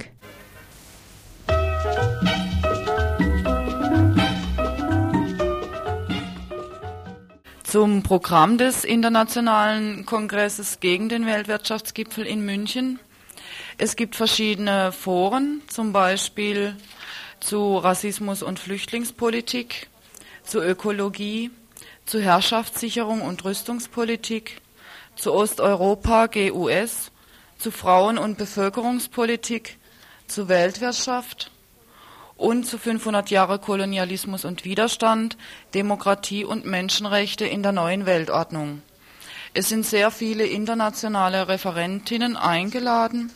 Speaker 5: Zum Programm des Internationalen Kongresses gegen den Weltwirtschaftsgipfel in München es gibt verschiedene Foren, zum Beispiel zu Rassismus und Flüchtlingspolitik, zu Ökologie, zu Herrschaftssicherung und Rüstungspolitik, zu Osteuropa, GUS, zu Frauen- und Bevölkerungspolitik, zu Weltwirtschaft und zu 500 Jahre Kolonialismus und Widerstand, Demokratie und Menschenrechte in der neuen Weltordnung. Es sind sehr viele internationale Referentinnen eingeladen.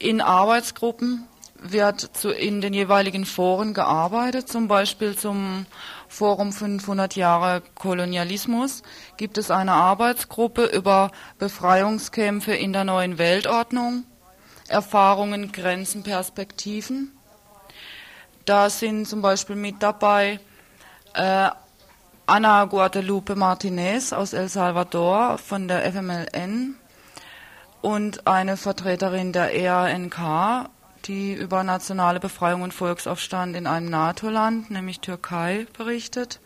Speaker 5: In Arbeitsgruppen wird zu, in den jeweiligen Foren gearbeitet, zum Beispiel zum Forum 500 Jahre Kolonialismus gibt es eine Arbeitsgruppe über Befreiungskämpfe in der neuen Weltordnung, Erfahrungen, Grenzen, Perspektiven. Da sind zum Beispiel mit dabei äh, Ana Guadalupe Martinez aus El Salvador von der FMLN, und eine Vertreterin der EANK, die über nationale Befreiung und Volksaufstand in einem NATO-Land, nämlich Türkei, berichtet.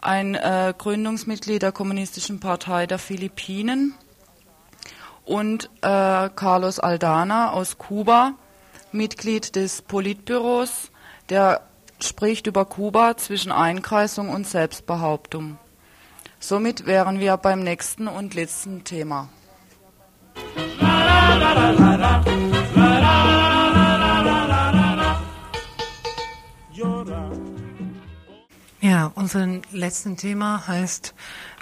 Speaker 5: Ein äh, Gründungsmitglied der Kommunistischen Partei der Philippinen und äh, Carlos Aldana aus Kuba, Mitglied des Politbüros, der spricht über Kuba zwischen Einkreisung und Selbstbehauptung. Somit wären wir beim nächsten und letzten Thema.
Speaker 4: Ja, unser letztes Thema heißt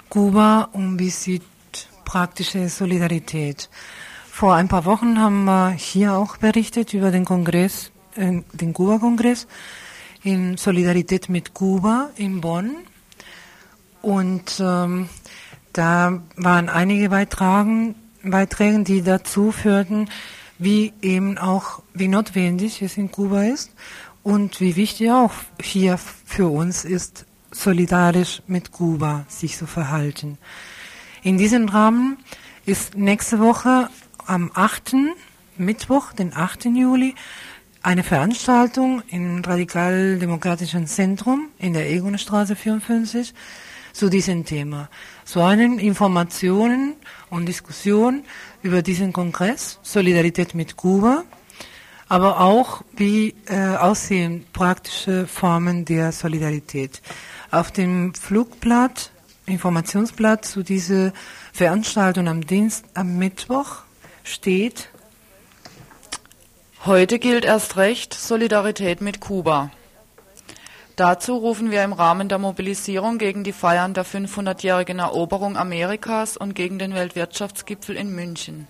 Speaker 4: Kuba und wie sieht praktische Solidarität. Vor ein paar Wochen haben wir hier auch berichtet über den Kongress, äh, den Kuba-Kongress in Solidarität mit Kuba in Bonn. Und ähm, da waren einige Beitragen, Beiträgen, die dazu führten, wie eben auch, wie notwendig es in Kuba ist und wie wichtig auch hier für uns ist, solidarisch mit Kuba sich zu verhalten. In diesem Rahmen ist nächste Woche am 8. Mittwoch, den 8. Juli, eine Veranstaltung im Radikaldemokratischen Zentrum in der Egonstraße 54 zu diesem Thema. So einen Informationen und Diskussion über diesen Kongress, Solidarität mit Kuba, aber auch wie äh, aussehen praktische Formen der Solidarität. Auf dem Flugblatt, Informationsblatt zu dieser Veranstaltung am Dienst, am Mittwoch steht,
Speaker 5: Heute gilt erst recht Solidarität mit Kuba. Dazu rufen wir im Rahmen der Mobilisierung gegen die Feiern der 500-jährigen Eroberung Amerikas und gegen den Weltwirtschaftsgipfel in München.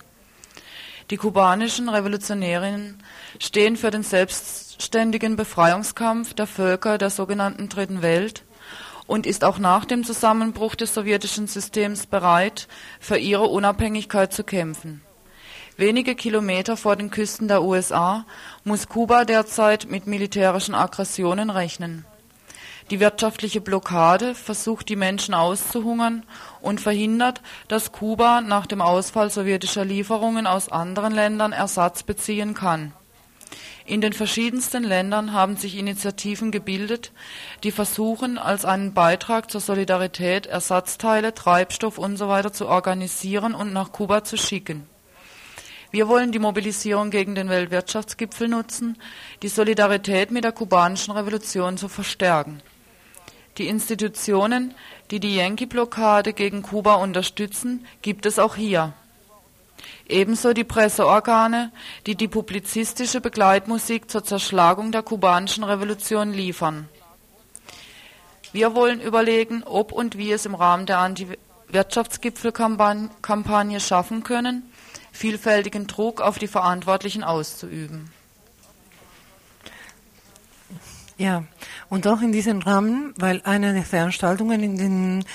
Speaker 5: Die kubanischen Revolutionärinnen stehen für den selbstständigen Befreiungskampf der Völker der sogenannten Dritten Welt und ist auch nach dem Zusammenbruch des sowjetischen Systems bereit, für ihre Unabhängigkeit zu kämpfen. Wenige Kilometer vor den Küsten der USA muss Kuba derzeit mit militärischen Aggressionen rechnen. Die wirtschaftliche Blockade versucht die Menschen auszuhungern und verhindert, dass Kuba nach dem Ausfall sowjetischer Lieferungen aus anderen Ländern Ersatz beziehen kann. In den verschiedensten Ländern haben sich Initiativen gebildet, die versuchen, als einen Beitrag zur Solidarität Ersatzteile, Treibstoff usw. So zu organisieren und nach Kuba zu schicken. Wir wollen die Mobilisierung gegen den Weltwirtschaftsgipfel nutzen, die Solidarität mit der kubanischen Revolution zu verstärken. Die Institutionen, die die Yankee-Blockade gegen Kuba unterstützen, gibt es auch hier. Ebenso die Presseorgane, die die publizistische Begleitmusik zur Zerschlagung der kubanischen Revolution liefern. Wir wollen überlegen, ob und wie es im Rahmen der Anti-Wirtschaftsgipfelkampagne schaffen können, vielfältigen Druck auf die Verantwortlichen auszuüben.
Speaker 4: Ja, und auch in diesem Rahmen, weil eine der Veranstaltungen in den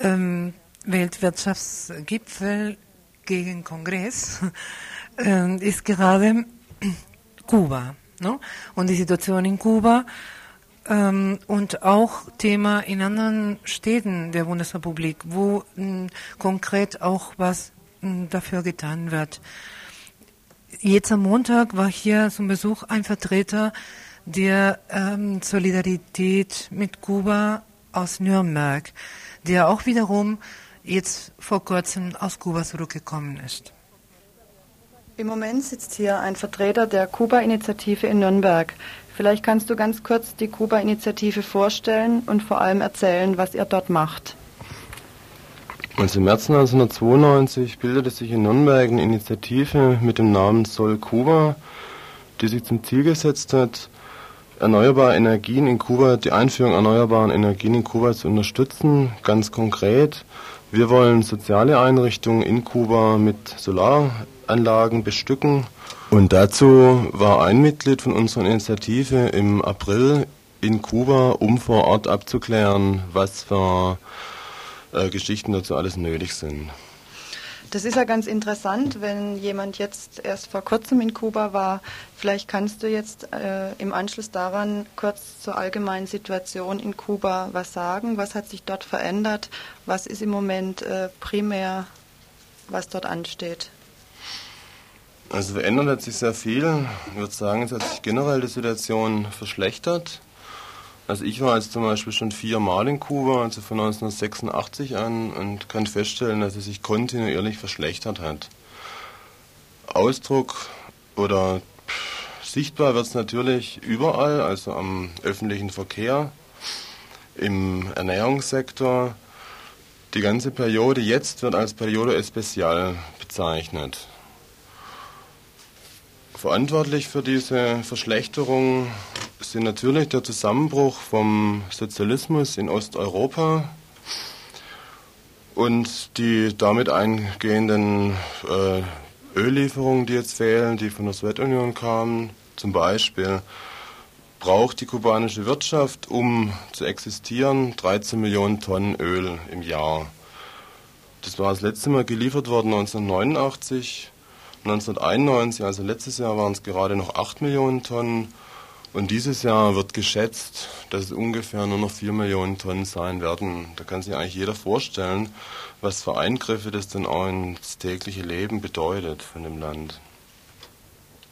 Speaker 4: ähm, Weltwirtschaftsgipfel gegen Kongress äh, ist gerade Kuba. Ne? Und die Situation in Kuba ähm, und auch Thema in anderen Städten der Bundesrepublik, wo mh, konkret auch was mh, dafür getan wird. Jetzt am Montag war hier zum Besuch ein Vertreter der ähm, Solidarität mit Kuba aus Nürnberg, der auch wiederum jetzt vor kurzem aus Kuba zurückgekommen ist.
Speaker 13: Im Moment sitzt hier ein Vertreter der Kuba-Initiative in Nürnberg. Vielleicht kannst du ganz kurz die Kuba-Initiative vorstellen und vor allem erzählen, was ihr dort macht.
Speaker 14: Also im März 1992 bildete sich in Nürnberg eine Initiative mit dem Namen Soll Kuba, die sich zum Ziel gesetzt hat, erneuerbare Energien in Kuba, die Einführung erneuerbarer Energien in Kuba zu unterstützen. Ganz konkret, wir wollen soziale Einrichtungen in Kuba mit Solaranlagen bestücken. Und dazu war ein Mitglied von unserer Initiative im April in Kuba, um vor Ort abzuklären, was für äh, Geschichten dazu alles nötig sind.
Speaker 13: Das ist ja ganz interessant, wenn jemand jetzt erst vor kurzem in Kuba war. Vielleicht kannst du jetzt äh, im Anschluss daran kurz zur allgemeinen Situation in Kuba was sagen. Was hat sich dort verändert? Was ist im Moment äh, primär, was dort ansteht?
Speaker 14: Also verändert hat sich sehr viel. Ich würde sagen, es hat sich generell die Situation verschlechtert. Also ich war jetzt zum Beispiel schon viermal in Kuba, also von 1986 an, und kann feststellen, dass es sich kontinuierlich verschlechtert hat. Ausdruck oder sichtbar wird es natürlich überall, also am öffentlichen Verkehr, im Ernährungssektor. Die ganze Periode jetzt wird als Periode Especial bezeichnet. Verantwortlich für diese Verschlechterung sind natürlich der Zusammenbruch vom Sozialismus in Osteuropa und die damit eingehenden äh, Öllieferungen, die jetzt fehlen, die von der Sowjetunion kamen. Zum Beispiel braucht die kubanische Wirtschaft, um zu existieren, 13 Millionen Tonnen Öl im Jahr. Das war das letzte Mal geliefert worden 1989. 1991, also letztes Jahr, waren es gerade noch 8 Millionen Tonnen. Und dieses Jahr wird geschätzt, dass es ungefähr nur noch 4 Millionen Tonnen sein werden. Da kann sich eigentlich jeder vorstellen, was für Eingriffe das dann auch ins tägliche Leben bedeutet von dem Land.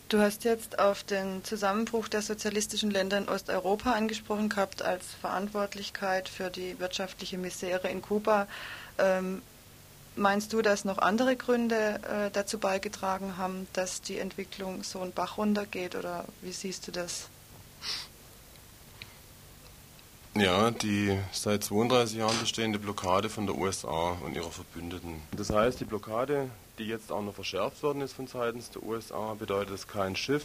Speaker 13: Du hast jetzt auf den Zusammenbruch der sozialistischen Länder in Osteuropa angesprochen gehabt als Verantwortlichkeit für die wirtschaftliche Misere in Kuba. Ähm, meinst du, dass noch andere Gründe äh, dazu beigetragen haben, dass die Entwicklung so einen Bach runtergeht oder wie siehst du das?
Speaker 14: Ja, die seit 32 Jahren bestehende Blockade von der USA und ihrer Verbündeten. Das heißt, die Blockade, die jetzt auch noch verschärft worden ist von seitens der USA, bedeutet, dass kein Schiff,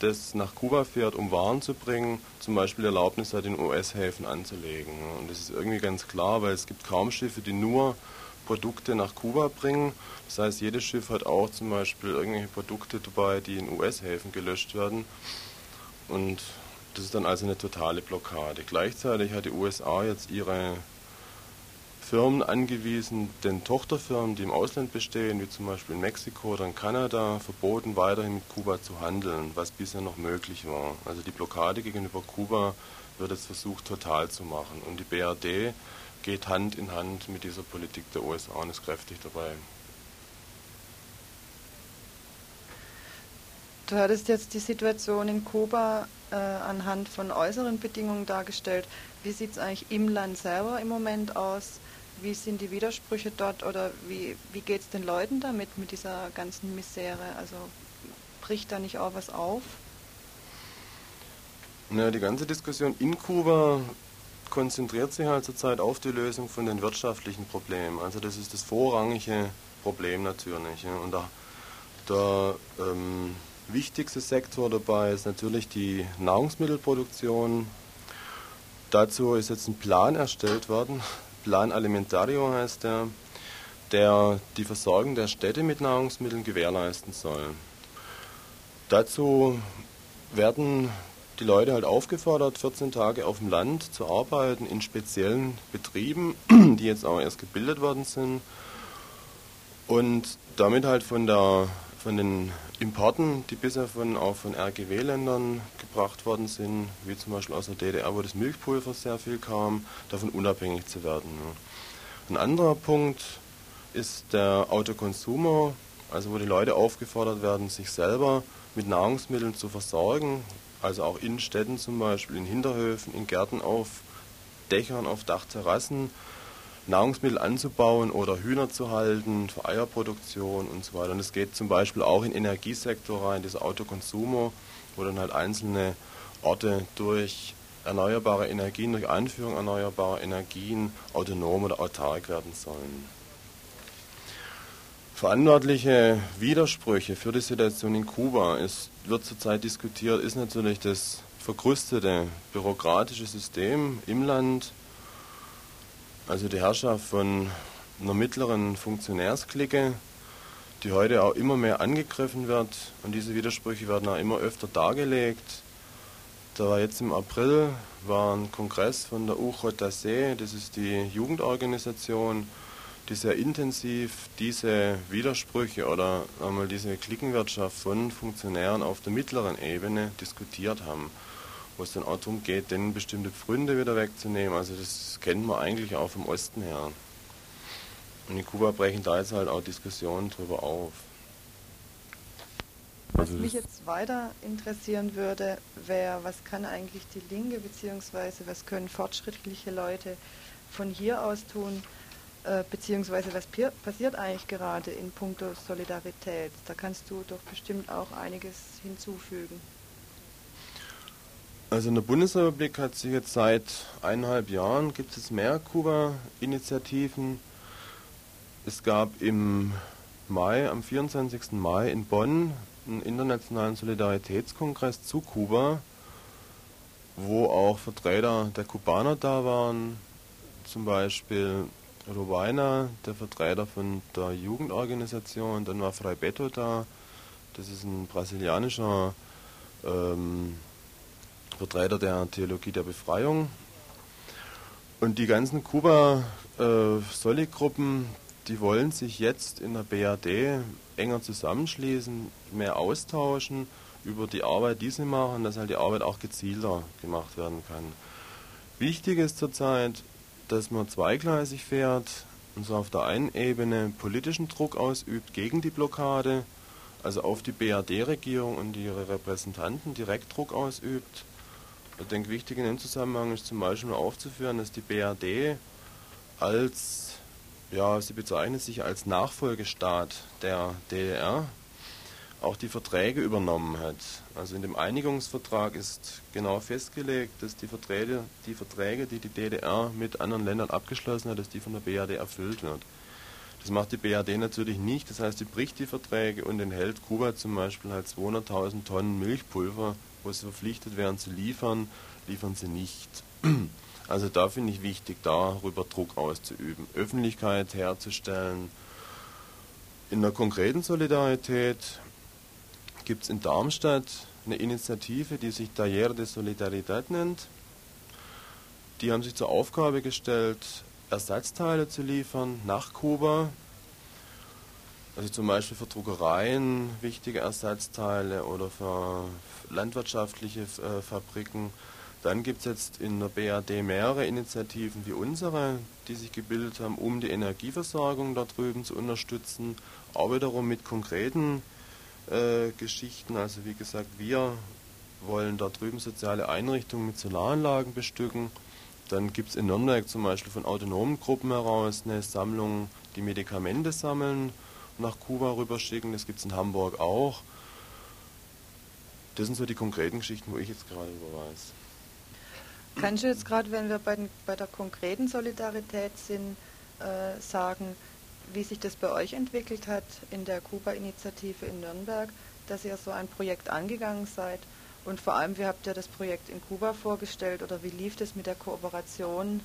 Speaker 14: das nach Kuba fährt, um Waren zu bringen, zum Beispiel Erlaubnis hat, in US-Häfen anzulegen. Und das ist irgendwie ganz klar, weil es gibt kaum Schiffe, die nur Produkte nach Kuba bringen. Das heißt, jedes Schiff hat auch zum Beispiel irgendwelche Produkte dabei, die in US-Häfen gelöscht werden. Und das ist dann also eine totale Blockade. Gleichzeitig hat die USA jetzt ihre Firmen angewiesen, den Tochterfirmen, die im Ausland bestehen, wie zum Beispiel in Mexiko oder in Kanada, verboten, weiterhin mit Kuba zu handeln, was bisher noch möglich war. Also die Blockade gegenüber Kuba wird jetzt versucht, total zu machen. Und die BRD geht Hand in Hand mit dieser Politik der USA und ist kräftig dabei.
Speaker 13: Du hattest jetzt die Situation in Kuba äh, anhand von äußeren Bedingungen dargestellt. Wie sieht es eigentlich im Land selber im Moment aus? Wie sind die Widersprüche dort oder wie, wie geht es den Leuten damit, mit dieser ganzen Misere? Also bricht da nicht auch was auf?
Speaker 14: Na, die ganze Diskussion in Kuba konzentriert sich halt zurzeit auf die Lösung von den wirtschaftlichen Problemen. Also das ist das Vorrangige Problem natürlich. Und da, der ähm, wichtigste Sektor dabei ist natürlich die Nahrungsmittelproduktion. Dazu ist jetzt ein Plan erstellt worden. Plan Alimentario heißt der, der die Versorgung der Städte mit Nahrungsmitteln gewährleisten soll. Dazu werden die Leute halt aufgefordert, 14 Tage auf dem Land zu arbeiten, in speziellen Betrieben, die jetzt auch erst gebildet worden sind. Und damit halt von, der, von den Importen, die bisher von, auch von RGW-Ländern gebracht worden sind, wie zum Beispiel aus der DDR, wo das Milchpulver sehr viel kam, davon unabhängig zu werden. Ein anderer Punkt ist der Autokonsumer, also wo die Leute aufgefordert werden, sich selber mit Nahrungsmitteln zu versorgen, also auch in Städten zum Beispiel, in Hinterhöfen, in Gärten auf Dächern, auf Dachterrassen, Nahrungsmittel anzubauen oder Hühner zu halten für Eierproduktion und so weiter. Und es geht zum Beispiel auch in den Energiesektor rein, dieser Autokonsumer, wo dann halt einzelne Orte durch erneuerbare Energien, durch Einführung erneuerbarer Energien autonom oder autark werden sollen. Verantwortliche Widersprüche für die Situation in Kuba ist, wird zurzeit diskutiert, ist natürlich das verkrustete bürokratische System im Land, also die Herrschaft von einer mittleren Funktionärsklicke, die heute auch immer mehr angegriffen wird und diese Widersprüche werden auch immer öfter dargelegt. Da war jetzt im April war ein Kongress von der UJC, das ist die Jugendorganisation, sehr intensiv diese Widersprüche oder einmal diese Klickenwirtschaft von Funktionären auf der mittleren Ebene diskutiert haben, wo es dann auch darum geht, denen bestimmte Pfründe wieder wegzunehmen. Also das kennt man eigentlich auch vom Osten her. Und in Kuba brechen da jetzt halt auch Diskussionen drüber auf.
Speaker 13: Was also mich jetzt weiter interessieren würde, wäre, was kann eigentlich die Linke beziehungsweise was können fortschrittliche Leute von hier aus tun, beziehungsweise was passiert eigentlich gerade in puncto Solidarität? Da kannst du doch bestimmt auch einiges hinzufügen.
Speaker 14: Also in der Bundesrepublik hat sich jetzt seit eineinhalb Jahren gibt es mehr Kuba-Initiativen. Es gab im Mai, am 24. Mai in Bonn einen internationalen Solidaritätskongress zu Kuba, wo auch Vertreter der Kubaner da waren, zum Beispiel Rowaina, der Vertreter von der Jugendorganisation, dann war Frei Beto da, das ist ein brasilianischer ähm, Vertreter der Theologie der Befreiung. Und die ganzen Kuba-Solid-Gruppen, äh, die wollen sich jetzt in der BRD enger zusammenschließen, mehr austauschen über die Arbeit, die sie machen, dass halt die Arbeit auch gezielter gemacht werden kann. Wichtig ist zurzeit, dass man zweigleisig fährt und so auf der einen Ebene politischen Druck ausübt gegen die Blockade, also auf die BRD-Regierung und ihre Repräsentanten direkt Druck ausübt. Ich denke, wichtig in dem Zusammenhang ist zum Beispiel aufzuführen, dass die BRD als, ja, sie bezeichnet sich als Nachfolgestaat der DDR, auch die Verträge übernommen hat. Also in dem Einigungsvertrag ist genau festgelegt, dass die Verträge, die Verträge, die die DDR mit anderen Ländern abgeschlossen hat, dass die von der BRD erfüllt wird. Das macht die BRD natürlich nicht, das heißt, sie bricht die Verträge und enthält Kuba zum Beispiel halt 200.000 Tonnen Milchpulver, wo sie verpflichtet wären zu liefern, liefern sie nicht. Also da finde ich wichtig, darüber Druck auszuüben, Öffentlichkeit herzustellen. In der konkreten Solidarität gibt es in Darmstadt eine Initiative, die sich Taller de Solidarität nennt. Die haben sich zur Aufgabe gestellt, Ersatzteile zu liefern nach Kuba. Also zum Beispiel für Druckereien wichtige Ersatzteile oder für landwirtschaftliche äh, Fabriken. Dann gibt es jetzt in der BRD mehrere Initiativen wie unsere, die sich gebildet haben, um die Energieversorgung da drüben zu unterstützen, auch wiederum mit konkreten äh, Geschichten. Also wie gesagt, wir wollen da drüben soziale Einrichtungen mit Solaranlagen bestücken. Dann gibt es in Nürnberg zum Beispiel von autonomen Gruppen heraus eine Sammlung, die Medikamente sammeln, nach Kuba rüberschicken. Das gibt es in Hamburg auch. Das sind so die konkreten Geschichten, wo ich jetzt gerade über weiß.
Speaker 13: Kannst du jetzt gerade, wenn wir bei, den, bei der konkreten Solidarität sind, äh, sagen, wie sich das bei euch entwickelt hat in der Kuba-Initiative in Nürnberg, dass ihr so ein Projekt angegangen seid. Und vor allem, wie habt ihr das Projekt in Kuba vorgestellt oder wie lief das mit der Kooperation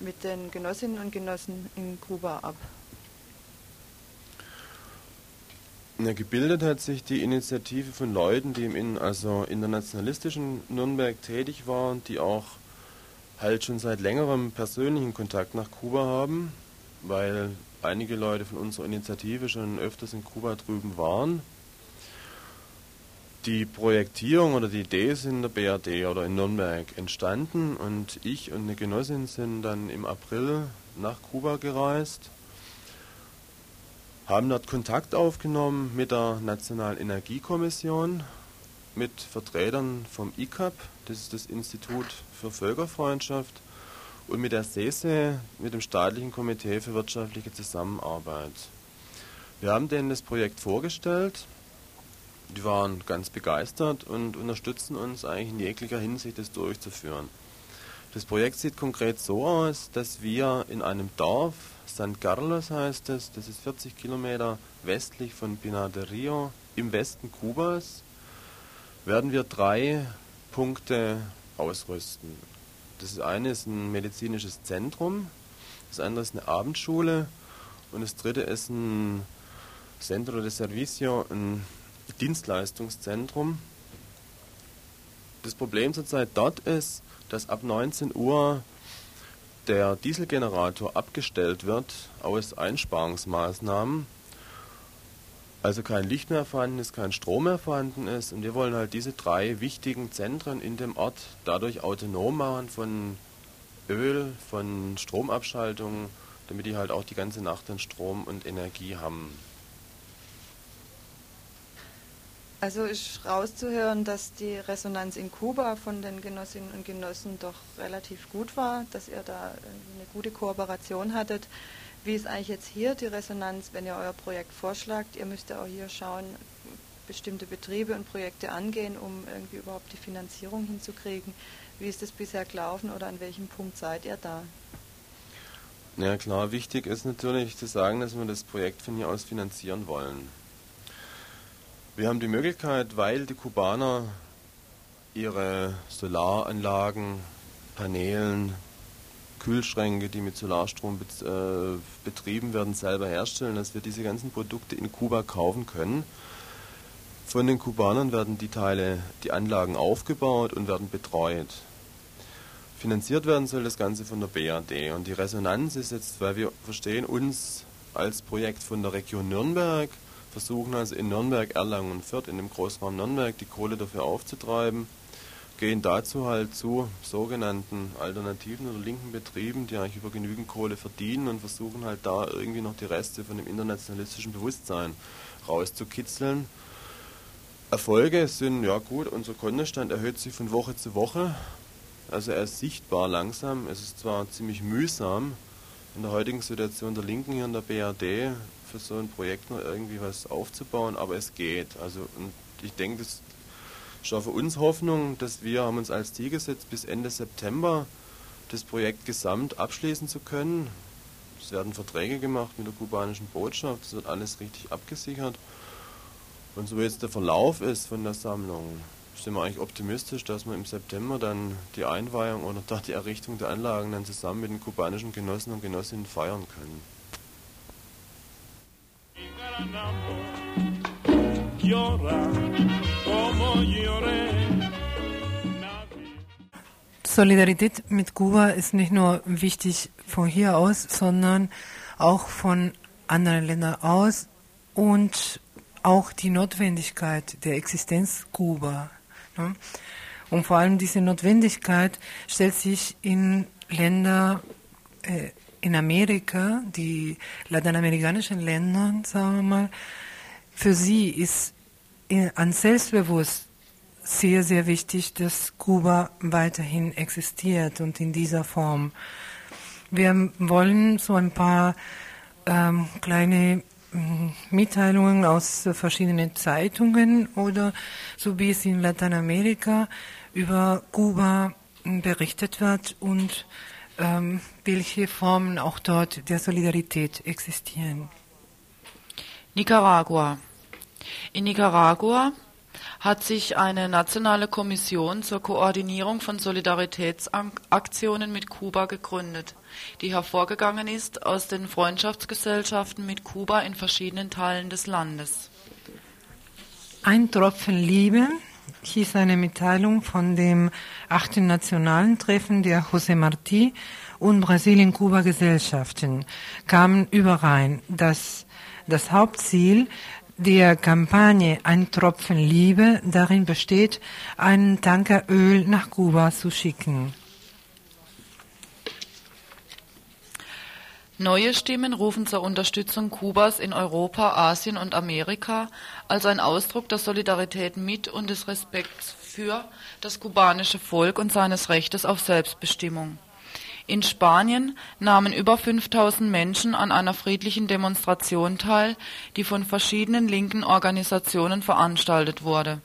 Speaker 13: mit den Genossinnen und Genossen in Kuba ab?
Speaker 14: Ja, gebildet hat sich die Initiative von Leuten, die im also internationalistischen Nürnberg tätig waren, die auch halt schon seit längerem persönlichen Kontakt nach Kuba haben, weil einige Leute von unserer Initiative schon öfters in Kuba drüben waren. Die Projektierung oder die Idee ist in der BRD oder in Nürnberg entstanden und ich und eine Genossin sind dann im April nach Kuba gereist, haben dort Kontakt aufgenommen mit der Nationalen Energiekommission, mit Vertretern vom ICAP, das ist das Institut für Völkerfreundschaft, und mit der SESE, mit dem Staatlichen Komitee für wirtschaftliche Zusammenarbeit. Wir haben denen das Projekt vorgestellt, die waren ganz begeistert und unterstützen uns eigentlich in jeglicher Hinsicht, das durchzuführen. Das Projekt sieht konkret so aus, dass wir in einem Dorf, San Carlos heißt es, das ist 40 Kilometer westlich von Pinar de Rio im Westen Kubas, werden wir drei Punkte ausrüsten. Das eine ist ein medizinisches Zentrum, das andere ist eine Abendschule und das dritte ist ein Centro de Servicio, ein Dienstleistungszentrum. Das Problem zurzeit dort ist, dass ab 19 Uhr der Dieselgenerator abgestellt wird aus Einsparungsmaßnahmen also kein Licht mehr vorhanden ist, kein Strom mehr vorhanden ist. Und wir wollen halt diese drei wichtigen Zentren in dem Ort dadurch autonom machen von Öl, von Stromabschaltung, damit die halt auch die ganze Nacht dann Strom und Energie haben.
Speaker 13: Also ist rauszuhören, dass die Resonanz in Kuba von den Genossinnen und Genossen doch relativ gut war, dass ihr da eine gute Kooperation hattet. Wie ist eigentlich jetzt hier die Resonanz, wenn ihr euer Projekt vorschlagt? Ihr müsst ja auch hier schauen, bestimmte Betriebe und Projekte angehen, um irgendwie überhaupt die Finanzierung hinzukriegen. Wie ist das bisher gelaufen oder an welchem Punkt seid ihr da?
Speaker 14: Ja klar, wichtig ist natürlich zu sagen, dass wir das Projekt von hier aus finanzieren wollen. Wir haben die Möglichkeit, weil die Kubaner ihre Solaranlagen, Paneelen, Kühlschränke, die mit Solarstrom bet, äh, betrieben werden, selber herstellen, dass wir diese ganzen Produkte in Kuba kaufen können. Von den Kubanern werden die Teile, die Anlagen aufgebaut und werden betreut. Finanziert werden soll das Ganze von der BRD. Und die Resonanz ist jetzt, weil wir verstehen uns als Projekt von der Region Nürnberg, versuchen also in Nürnberg, Erlangen und Fürth, in dem Großraum Nürnberg, die Kohle dafür aufzutreiben gehen dazu halt zu sogenannten alternativen oder linken Betrieben, die eigentlich über genügend Kohle verdienen und versuchen halt da irgendwie noch die Reste von dem internationalistischen Bewusstsein rauszukitzeln. Erfolge sind, ja gut, unser Kontostand erhöht sich von Woche zu Woche. Also er ist sichtbar langsam. Es ist zwar ziemlich mühsam, in der heutigen Situation der Linken hier in der BRD für so ein Projekt noch irgendwie was aufzubauen, aber es geht. Also ich denke, das schon für uns Hoffnung, dass wir haben uns als Ziel gesetzt, bis Ende September das Projekt gesamt abschließen zu können. Es werden Verträge gemacht mit der kubanischen Botschaft, es wird alles richtig abgesichert. Und so wie jetzt der Verlauf ist von der Sammlung, sind wir eigentlich optimistisch, dass wir im September dann die Einweihung oder doch die Errichtung der Anlagen dann zusammen mit den kubanischen Genossen und Genossinnen feiern können.
Speaker 4: Solidarität mit Kuba ist nicht nur wichtig von hier aus, sondern auch von anderen Ländern aus und auch die Notwendigkeit der Existenz Kuba. Ne? Und vor allem diese Notwendigkeit stellt sich in Länder äh, in Amerika, die lateinamerikanischen Länder, sagen wir mal, für sie ist an Selbstbewusst sehr, sehr wichtig, dass Kuba weiterhin existiert und in dieser Form. Wir wollen so ein paar ähm, kleine ähm, Mitteilungen aus verschiedenen Zeitungen oder so wie es in Lateinamerika über Kuba berichtet wird und ähm, welche Formen auch dort der Solidarität existieren.
Speaker 5: Nicaragua. In Nicaragua hat sich eine nationale Kommission zur Koordinierung von Solidaritätsaktionen mit Kuba gegründet, die hervorgegangen ist aus den Freundschaftsgesellschaften mit Kuba in verschiedenen Teilen des Landes.
Speaker 4: Ein Tropfen Liebe hieß eine Mitteilung von dem achten nationalen Treffen der José Martí und Brasilien-Kuba-Gesellschaften kamen überein, dass das Hauptziel der Kampagne Ein Tropfen Liebe darin besteht, einen Tanker Öl nach Kuba zu schicken.
Speaker 5: Neue Stimmen rufen zur Unterstützung Kubas in Europa, Asien und Amerika als ein Ausdruck der Solidarität mit und des Respekts für das kubanische Volk und seines Rechtes auf Selbstbestimmung. In Spanien nahmen über 5000 Menschen an einer friedlichen Demonstration teil, die von verschiedenen linken Organisationen veranstaltet wurde.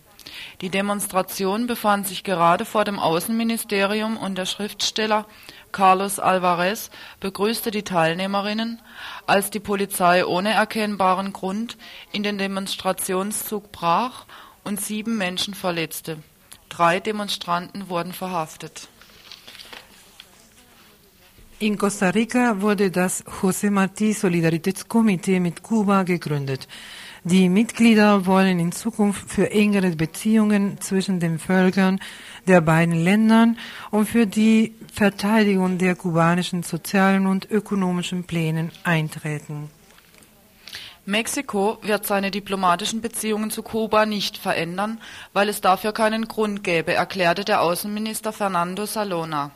Speaker 5: Die Demonstration befand sich gerade vor dem Außenministerium und der Schriftsteller Carlos Alvarez begrüßte die Teilnehmerinnen, als die Polizei ohne erkennbaren Grund in den Demonstrationszug brach und sieben Menschen verletzte. Drei Demonstranten wurden verhaftet.
Speaker 4: In Costa Rica wurde das José Martí Solidaritätskomitee mit Kuba gegründet. Die Mitglieder wollen in Zukunft für engere Beziehungen zwischen den Völkern der beiden Ländern und für die Verteidigung der kubanischen sozialen und ökonomischen Pläne eintreten.
Speaker 5: Mexiko wird seine diplomatischen Beziehungen zu Kuba nicht verändern, weil es dafür keinen Grund gäbe, erklärte der Außenminister Fernando Salona.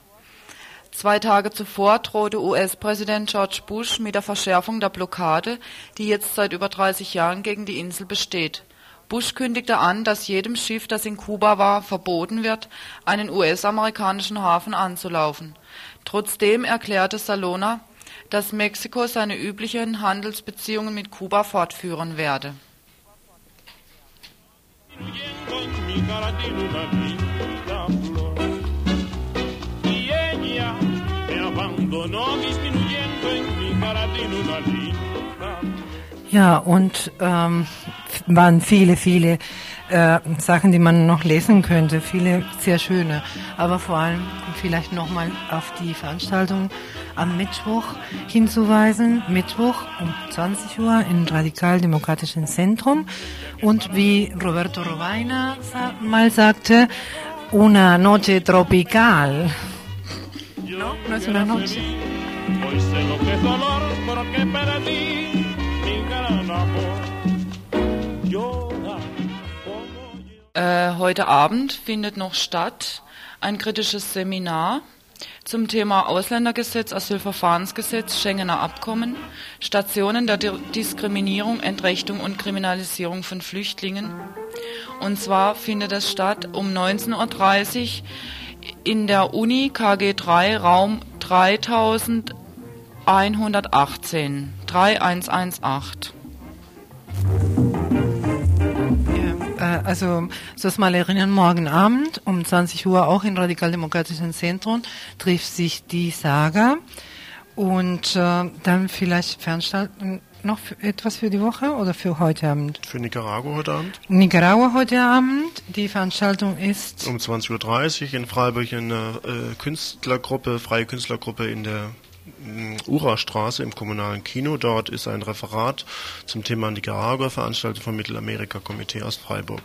Speaker 5: Zwei Tage zuvor drohte US-Präsident George Bush mit der Verschärfung der Blockade, die jetzt seit über 30 Jahren gegen die Insel besteht. Bush kündigte an, dass jedem Schiff, das in Kuba war, verboten wird, einen US-amerikanischen Hafen anzulaufen. Trotzdem erklärte Salona, dass Mexiko seine üblichen Handelsbeziehungen mit Kuba fortführen werde.
Speaker 4: Ja, und ähm, waren viele, viele äh, Sachen, die man noch lesen könnte, viele sehr schöne. Aber vor allem vielleicht nochmal auf die Veranstaltung am Mittwoch hinzuweisen. Mittwoch um 20 Uhr im Radikaldemokratischen Zentrum. Und wie Roberto Robaina mal sagte, una noche tropical. No, no es una noche. Hoy sé lo que es dolor porque perdí mi gran amor.
Speaker 5: Äh, heute Abend findet noch statt ein kritisches Seminar zum Thema Ausländergesetz, Asylverfahrensgesetz, Schengener Abkommen, Stationen der Diskriminierung, Entrechtung und Kriminalisierung von Flüchtlingen. Und zwar findet es statt um 19.30 Uhr in der Uni KG3 Raum 3118 3118.
Speaker 4: Äh, also das mal erinnern, morgen Abend um 20 Uhr auch im Radikaldemokratischen Zentrum trifft sich die Saga und äh, dann vielleicht veranstalten noch etwas für die Woche oder für heute Abend?
Speaker 3: Für Nicaragua heute Abend?
Speaker 4: Nicaragua heute Abend. Die Veranstaltung ist
Speaker 3: um 20.30 Uhr in Freiburg eine äh, Künstlergruppe, freie Künstlergruppe in der Ura-Straße im kommunalen Kino. Dort ist ein Referat zum Thema Nicaragua veranstaltet vom Mittelamerika-Komitee aus Freiburg.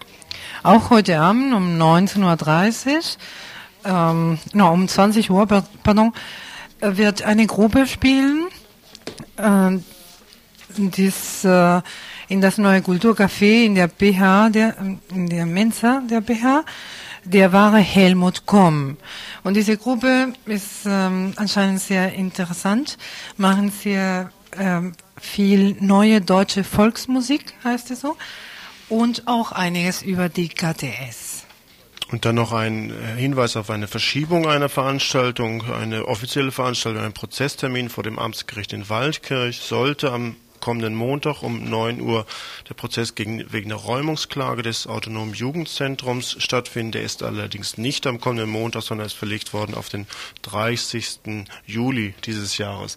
Speaker 4: Auch heute Abend um 19.30 Uhr, ähm, no, um 20 Uhr, pardon, wird eine Gruppe spielen, äh, dies, äh, in das neue Kulturcafé in der BH, der, in der Mensa der BH der wahre Helmut Komm. Und diese Gruppe ist ähm, anscheinend sehr interessant, machen sehr ähm, viel neue deutsche Volksmusik, heißt es so, und auch einiges über die KTS.
Speaker 3: Und dann noch ein äh, Hinweis auf eine Verschiebung einer Veranstaltung, eine offizielle Veranstaltung, ein Prozesstermin vor dem Amtsgericht in Waldkirch sollte am kommenden Montag um 9 Uhr der Prozess gegen, wegen der Räumungsklage des autonomen Jugendzentrums stattfinden. Der ist allerdings nicht am kommenden Montag, sondern ist verlegt worden auf den 30. Juli dieses Jahres.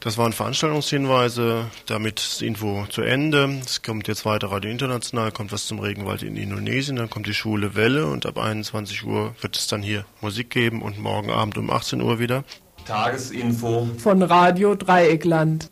Speaker 3: Das waren Veranstaltungshinweise. Damit ist die Info zu Ende. Es kommt jetzt weiter Radio International, kommt was zum Regenwald in Indonesien, dann kommt die Schule Welle und ab 21 Uhr wird es dann hier Musik geben und morgen Abend um 18 Uhr wieder.
Speaker 15: Tagesinfo
Speaker 1: von Radio Dreieckland.